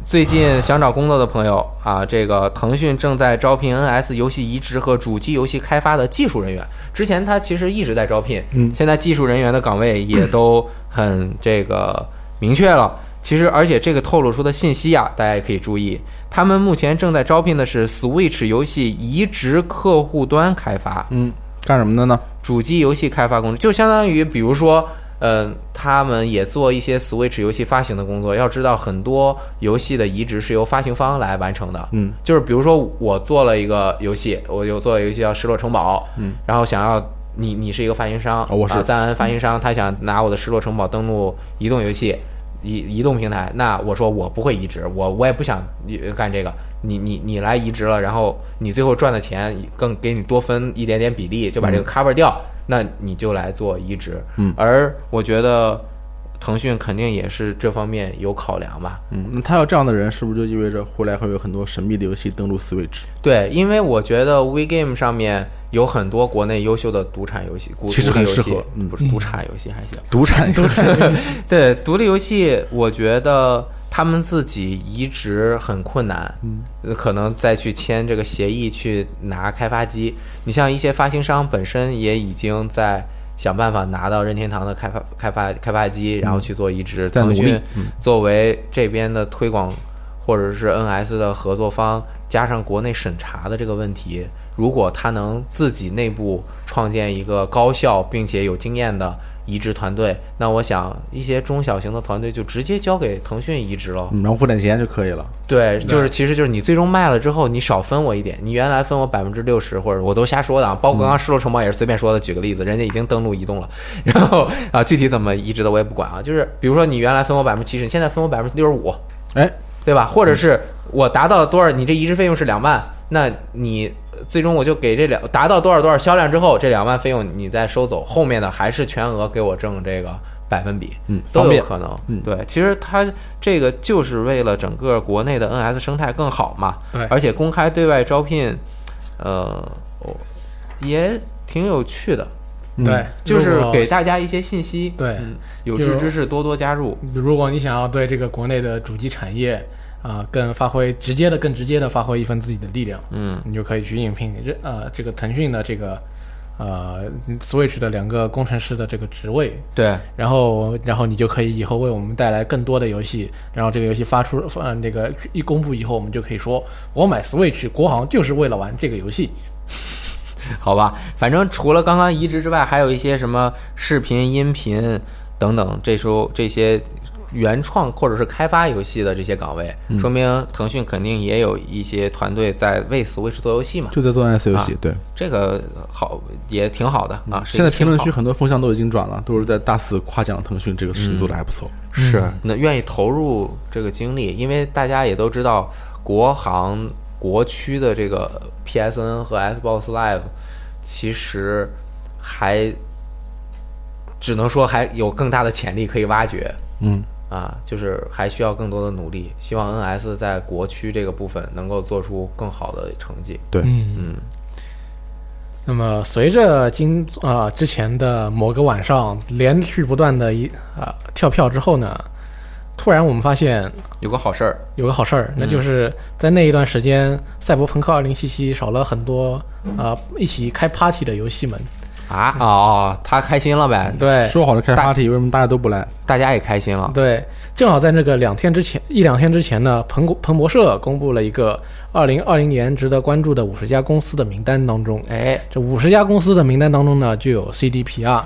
最近想找工作的朋友啊，这个腾讯正在招聘 NS 游戏移植和主机游戏开发的技术人员。之前他其实一直在招聘，嗯现在技术人员的岗位也都很这个明确了。其实，而且这个透露出的信息啊，大家也可以注意，他们目前正在招聘的是 Switch 游戏移植客户端开发。嗯，干什么的呢？主机游戏开发工作，就相当于比如说呃，他们也做一些 Switch 游戏发行的工作。要知道，很多游戏的移植是由发行方来完成的。嗯，就是比如说，我做了一个游戏，我有做了游戏叫《失落城堡》，嗯，然后想要你，你是一个发行商，哦我是啊赞恩发行商，他想拿我的《失落城堡》登录移动游戏。移移动平台，那我说我不会移植，我我也不想呃干这个，你你你来移植了，然后你最后赚的钱更给你多分一点点比例，就把这个 cover 掉，那你就来做移植。嗯，而我觉得腾讯肯定也是这方面有考量吧。嗯，那他要这样的人，是不是就意味着未来会有很多神秘的游戏登陆 Switch？对，因为我觉得 WeGame 上面有很多国内优秀的独产游戏，其实很适合嗯不是独产游戏还行。独产独产 对独立游戏，我觉得他们自己移植很困难，嗯，可能再去签这个协议去拿开发机。你像一些发行商本身也已经在想办法拿到任天堂的开发开发开发机，然后去做移植。腾讯作为这边的推广或者是 NS 的合作方，加上国内审查的这个问题，如果他能自己内部创建一个高效并且有经验的移植团队，那我想一些中小型的团队就直接交给腾讯移植了。嗯然后付点钱就可以了。对，就是其实就是你最终卖了之后，你少分我一点，你原来分我百分之六十，或者我都瞎说的啊，包括刚刚失落城堡也是随便说的，举个例子，人家已经登陆移动了，然后啊具体怎么移植的我也不管啊，就是比如说你原来分我百分之七十，你现在分我百分之六十五，哎，对吧？或者是我达到了多少，你这移植费用是两万，那你最终我就给这两达到多少多少销量之后，这两万费用你再收走，后面的还是全额给我挣这个百分比，嗯，都。有可能。嗯对，其实它这个就是为了整个国内的 NS 生态更好嘛，对而且公开对外招聘，呃，哦也挺有趣的，嗯对，就是给大家一些信息。对嗯，有就志之士多多加入。如果你想要对这个国内的主机产业啊、更发挥直接的、更直接的发挥一份自己的力量，嗯，你就可以去应聘这呃这个腾讯的这个呃 Switch 的两个工程师的这个职位，对，然后然后你就可以以后为我们带来更多的游戏，然后这个游戏发出呃那个一公布以后，我们就可以说我买 Switch 国行就是为了玩这个游戏。好吧，反正除了刚刚移植之外，还有一些什么视频、音频等等，这时候这些原创或者是开发游戏的这些岗位，说明腾讯肯定也有一些团队在为 Switch 做游戏嘛。就在做 NS 游戏，对。这个好也挺好的啊。现在评论区很多风向都已经转了，都是在大肆夸奖腾讯这个事情做的还不错。是那愿意投入这个精力，因为大家也都知道，国行国区的这个 PSN 和 Xbox Live 其实还只能说还有更大的潜力可以挖掘嗯，啊，就是还需要更多的努力。希望 NS 在国区这个部分能够做出更好的成绩。对，嗯嗯，那么随着今啊、之前的某个晚上连续不断的一啊、跳票之后呢，突然我们发现有个好事儿，有个好事儿，嗯那就是在那一段时间，赛博朋克2077》少了很多啊、一起开 party 的游戏们。啊哦哦，他开心了呗，对说好的开大 party，为什么大家都不来？大家也开心了。对，正好在那个两天之前，一两天之前呢，彭彭博社公布了一个二零二零年值得关注的五十家公司的名单当中，哎，这五十家公司的名单当中呢，就有 CDPR，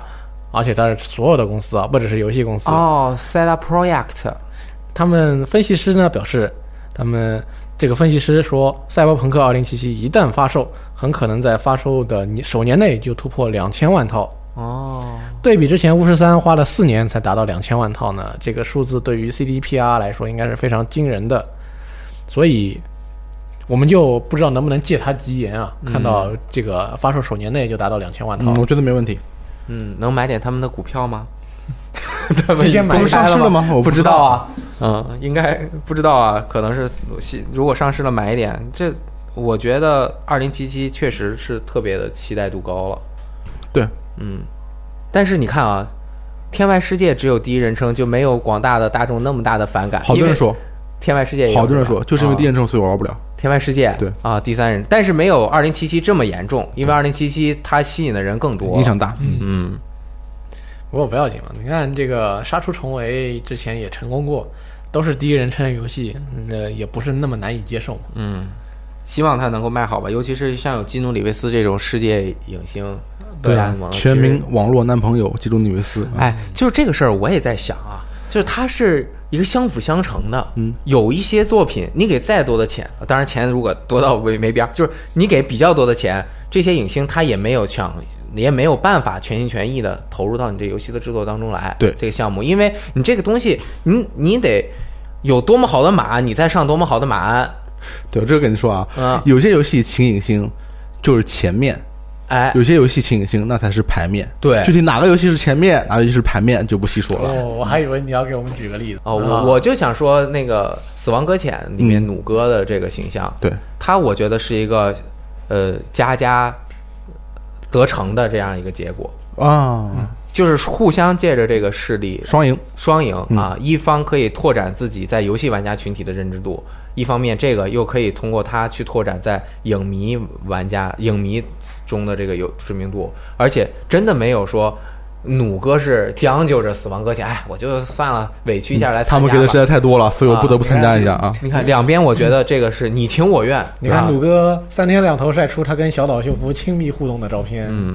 而且它是所有的公司啊，不只是游戏公司。哦，Set Up Project，他们分析师呢表示，他们这个分析师说，《赛博朋克2077》一旦发售，很可能在发售的首年内就突破两千万套。哦，对比之前巫师三花了四年才达到两千万套呢，这个数字对于 CDPR 来说应该是非常惊人的，所以我们就不知道能不能借他吉言啊，看到这个发售首年内就达到两千万套嗯，，我觉得没问题。嗯，能买点他们的股票吗？提前买不是上市了吗？我不知知道啊，嗯，应该不知道啊，可能是如果上市了买一点。这我觉得二零七七确实是特别的期待度高了，对，嗯，但是你看啊，天外世界只有第一人称，就没有广大的大众那么大的反感。好多人说，天外世界也有好多人说，就是因为第一啊人称，所以我玩不了。天外世界对啊，第三人，但是没有二零七七这么严重，因为二零七七它吸引的人更多，影响大。嗯不过不要紧嘛，你看这个《杀出重围》之前也成功过，都是第一人称游戏，呃，也不是那么难以接受嘛。嗯，希望它能够卖好吧，尤其是像有基努里维斯这种世界影星，对啊，全民网络男朋友，基努里维斯。哎，就是这个事儿，我也在想啊，就是它是一个相辅相成的。嗯，有一些作品，你给再多的钱，当然钱如果多到没没边儿，就是你给比较多的钱，这些影星他也没有抢，也没有办法全心全意的投入到你这游戏的制作当中来。对这个项目，因为你这个东西，你你得有多么好的马，你再上多么好的马鞍。对，我这个跟你说啊，嗯有些游戏请影星就是前面，哎，有些游戏请影星那才是牌面。对具体哪个游戏是前面，哪个游戏是牌面就不细说了。哦，我还以为你要给我们举个例子哦，啊我我就想说那个《死亡搁浅》里面嗯弩哥的这个形象，对，他我觉得是一个呃家家得成的这样一个结果，啊，就是互相借着这个势力双赢。双赢嗯啊，一方可以拓展自己在游戏玩家群体的认知度，一方面这个又可以通过它去拓展在影迷玩家、影迷中的这个有知名度，而且真的没有说。弩哥是将就着死亡搁浅，哎，我就算了，委屈一下来参加吧。他们给的实在太多了，所以我不得不参加一下啊。你看两边，我觉得这个是你情我愿。你看弩哥三天两头晒出他跟小岛秀夫亲密互动的照片，嗯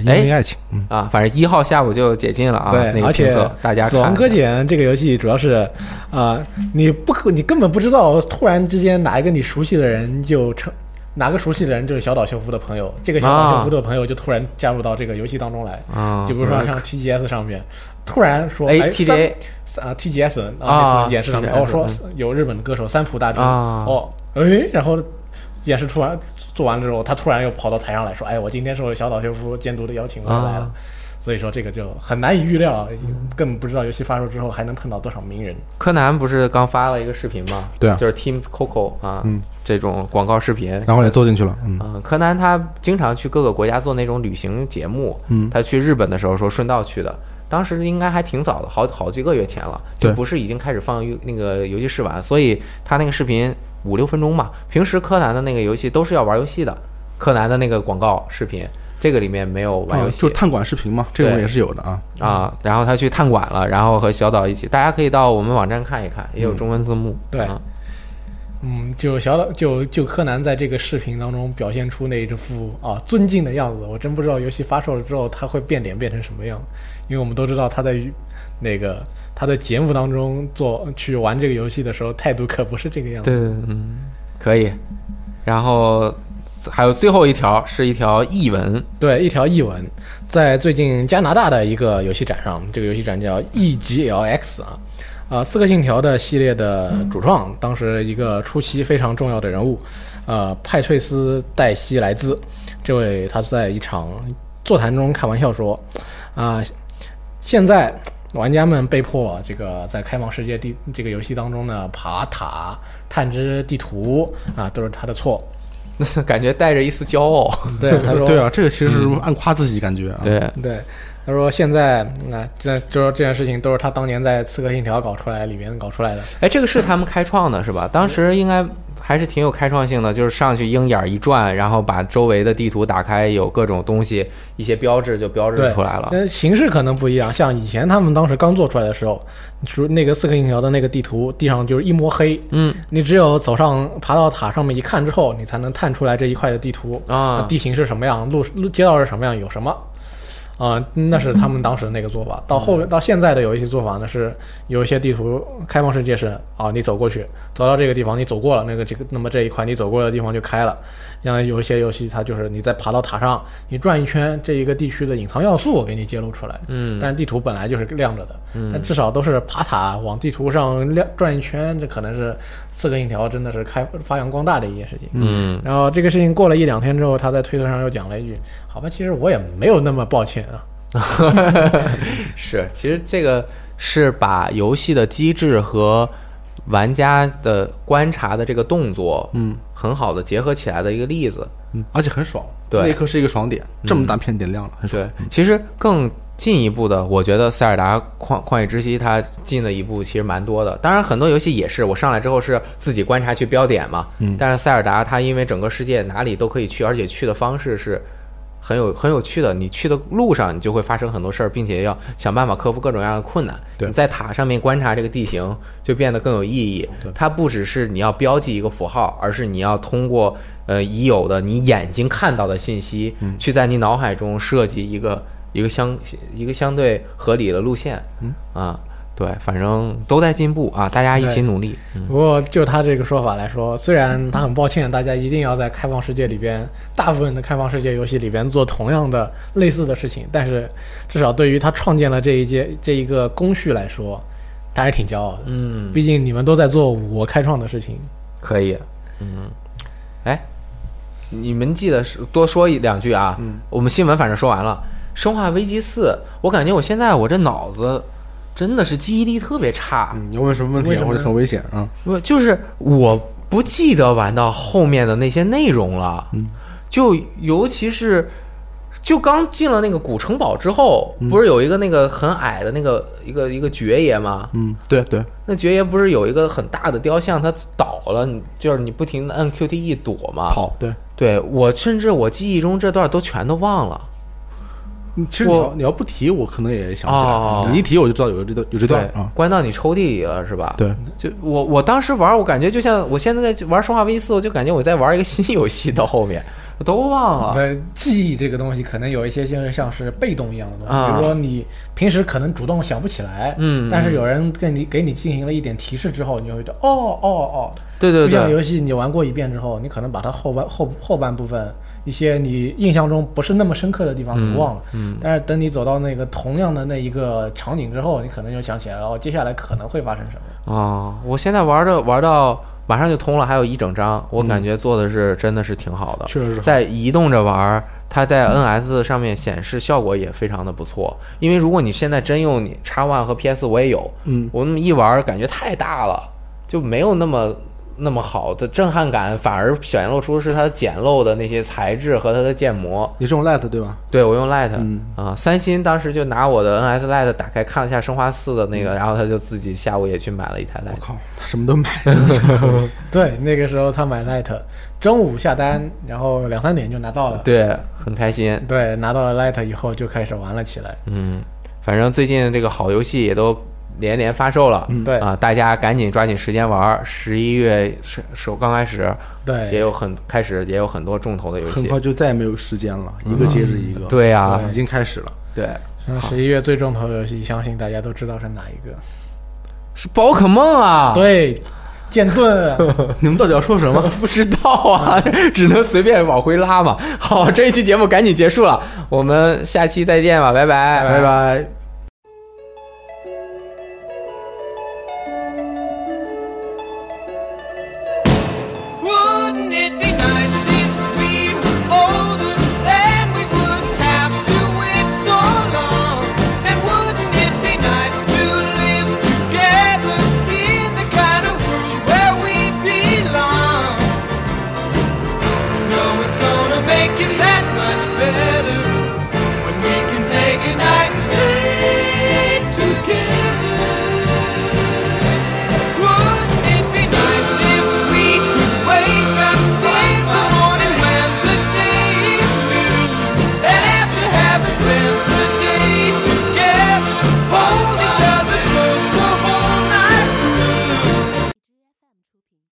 因为爱情，嗯，啊，反正一号下午就解禁了啊，对，那个而且大家死亡搁浅这个游戏主要是，啊、你不可，你根本不知道，突然之间哪一个你熟悉的人就成，哪个熟悉的人就是小岛秀夫的朋友，这个小岛秀夫的朋友就突然加入到这个游戏当中来，啊，就比如说像 TGS 上面，突然说，哎哎 TGA 三啊 TGS 啊啊那次演示上面哦说有日本的歌手三浦大知，啊。哦，哎，然后演示出完做完之后，他突然又跑到台上来说，哎，我今天受小岛秀夫监督的邀请，我也来了。啊所以说这个就很难以预料，啊，根本不知道游戏发售之后还能碰到多少名人。柯南不是刚发了一个视频吗？对啊就是 Teams Coco 啊，嗯这种广告视频。然后也做进去了，嗯嗯，柯南他经常去各个国家做那种旅行节目。嗯他去日本的时候说顺道去的，当时应该还挺早的，好好几个月前了，就不是已经开始放预那个游戏试玩，所以他那个视频五六分钟吧。平时柯南的那个游戏都是要玩游戏的，柯南的那个广告视频，这个里面没有玩游戏。啊就探馆视频嘛，这种对也是有的啊。啊，然后他去探馆了，然后和小岛一起，大家可以到我们网站看一看，也有中文字幕。对啊嗯，就小岛就就柯南在这个视频当中表现出那一副啊尊敬的样子，我真不知道游戏发售了之后他会变脸变成什么样，因为我们都知道他在那个他在节目当中做去玩这个游戏的时候态度可不是这个样子。对，嗯，可以。然后还有最后一条是一条译文，对，一条译文，在最近加拿大的一个游戏展上，这个游戏展叫 EGLX 啊，啊，刺客信条的系列的主创，当时一个初期非常重要的人物，呃，派翠斯黛西莱兹，这位他在一场座谈中开玩笑说，啊、现在玩家们被迫这个在开放世界地这个游戏当中呢爬塔、探知地图啊，都是他的错。感觉带着一丝骄傲。对，他说，对啊，这个其实是暗夸自己感觉啊。对，对，他说现在那这就说这件事情都是他当年在《刺客信条》搞出来里面搞出来的。哎，这个是他们开创的，是吧？当时应该还是挺有开创性的，就是上去鹰眼儿一转，然后把周围的地图打开，有各种东西，一些标志就标志出来了。但形式可能不一样，像以前他们当时刚做出来的时候，说那个《刺客信条》的那个地图地上就是一摸黑，嗯你只有走上爬到塔上面一看之后，你才能探出来这一块的地图啊地形是什么样，路路街道是什么样，有什么。啊、那是他们当时的那个做法。到后到现在的有一些做法呢，是有一些地图开放世界是啊，你走过去，走到这个地方，你走过了那个这个，那么这一块你走过的地方就开了。像有一些游戏，它就是你在爬到塔上，你转一圈，这一个地区的隐藏要素我给你揭露出来。嗯，但是地图本来就是亮着的，嗯但至少都是爬塔往地图上亮转一圈，这可能是刺客信条真的是开发扬光大的一件事情。嗯然后这个事情过了一两天之后，他在推特上又讲了一句：“好吧，其实我也没有那么抱歉啊。是，其实这个是把游戏的机制和玩家的观察的这个动作，嗯很好的结合起来的一个例子。嗯，而且很爽，对那一刻是一个爽点，这么大片点亮了，很爽。对，其实更进一步的，我觉得塞尔达旷旷野之息它进了一步其实蛮多的。当然，很多游戏也是我上来之后是自己观察去标点嘛。嗯但是塞尔达它因为整个世界哪里都可以去，而且去的方式是很有很有趣的。你去的路上，你就会发生很多事儿，并且要想办法克服各种各样的困难。对你在塔上面观察这个地形，就变得更有意义。它不只是你要标记一个符号，而是你要通过呃已有的你眼睛看到的信息，去在你脑海中设计一个一个相一个相对合理的路线。嗯啊，对，反正都在进步啊，大家一起努力。嗯不过就他这个说法来说，虽然他很抱歉，大家一定要在开放世界里边，大部分的开放世界游戏里边做同样的类似的事情，但是至少对于他创建了这一届这一个工序来说，他还是挺骄傲的。嗯，毕竟你们都在做我开创的事情。可以，嗯，哎，你们记得是多说一两句啊。嗯，我们新闻反正说完了，《生化危机四》，我感觉我现在我这脑子真的是记忆力特别差，嗯，你问什么问题啊？为什么呢或者很危险啊？不、就是我不记得玩到后面的那些内容了，嗯，就尤其是。就刚进了那个古城堡之后，不是有一个那个很矮的那个一个一个爵爷吗？嗯，对对，那爵爷不是有一个很大的雕像，他倒了，你就是你不停的按 QTE 躲嘛。跑对。对我甚至我记忆中这段都全都忘了。嗯其实你我要你要不提，我可能也想不起哦来。你一提，我就知道有这段有这段对啊。关到你抽屉里了是吧？，对，就我我当时玩，我感觉就像我现在在玩《生化危机四》，我就感觉我在玩一个新游戏到后面，我都忘了。对记忆这个东西，可能有一些就是像是被动一样的东西，啊比如说你平时可能主动想不起来，嗯但是有人跟你给你进行了一点提示之后，你就会觉得哦哦哦，对对对，就像游戏你玩过一遍之后，你可能把它后半后后半部分一些你印象中不是那么深刻的地方给忘了，嗯，但是等你走到那个同样的那一个场景之后，你可能就想起来了，哦，接下来可能会发生什么。哦，我现在玩的玩到马上就通了，还有一整章，我感觉做的是真的是挺好的。确实是在移动着玩，它在 NS 上面显示效果也非常的不错。因为如果你现在真用你 X One 和 PS 我也有，嗯，我那么一玩感觉太大了，就没有那么那么好的震撼感，反而显露出是它简陋的那些材质和它的建模。你是用 Light 对吧？对我用 Lite 嗯啊、三星当时就拿我的 NS Lite 打开看了一下《生化四》的那个，然后他就自己下午也去买了一台我。靠，他什么都买，真是。对，那个时候他买 Light，中午下单，然后两三点就拿到了。对，很开心。对，拿到了 Light 以后就开始玩了起来。嗯，反正最近这个好游戏也都连连发售了。对啊，大家赶紧抓紧时间玩儿。十一月是首刚开始对也，有很开始也有很多重头的游戏。很快就再也没有时间了，一个接着一个。对呀、已经开始了。对，十一月最重头的游戏，相信大家都知道是哪一个。是宝可梦啊。对，剑盾。你们到底要说什么？不知道啊，只能随便往回拉嘛。好，这一期节目赶紧结束了，我们下期再见吧，拜拜，拜拜。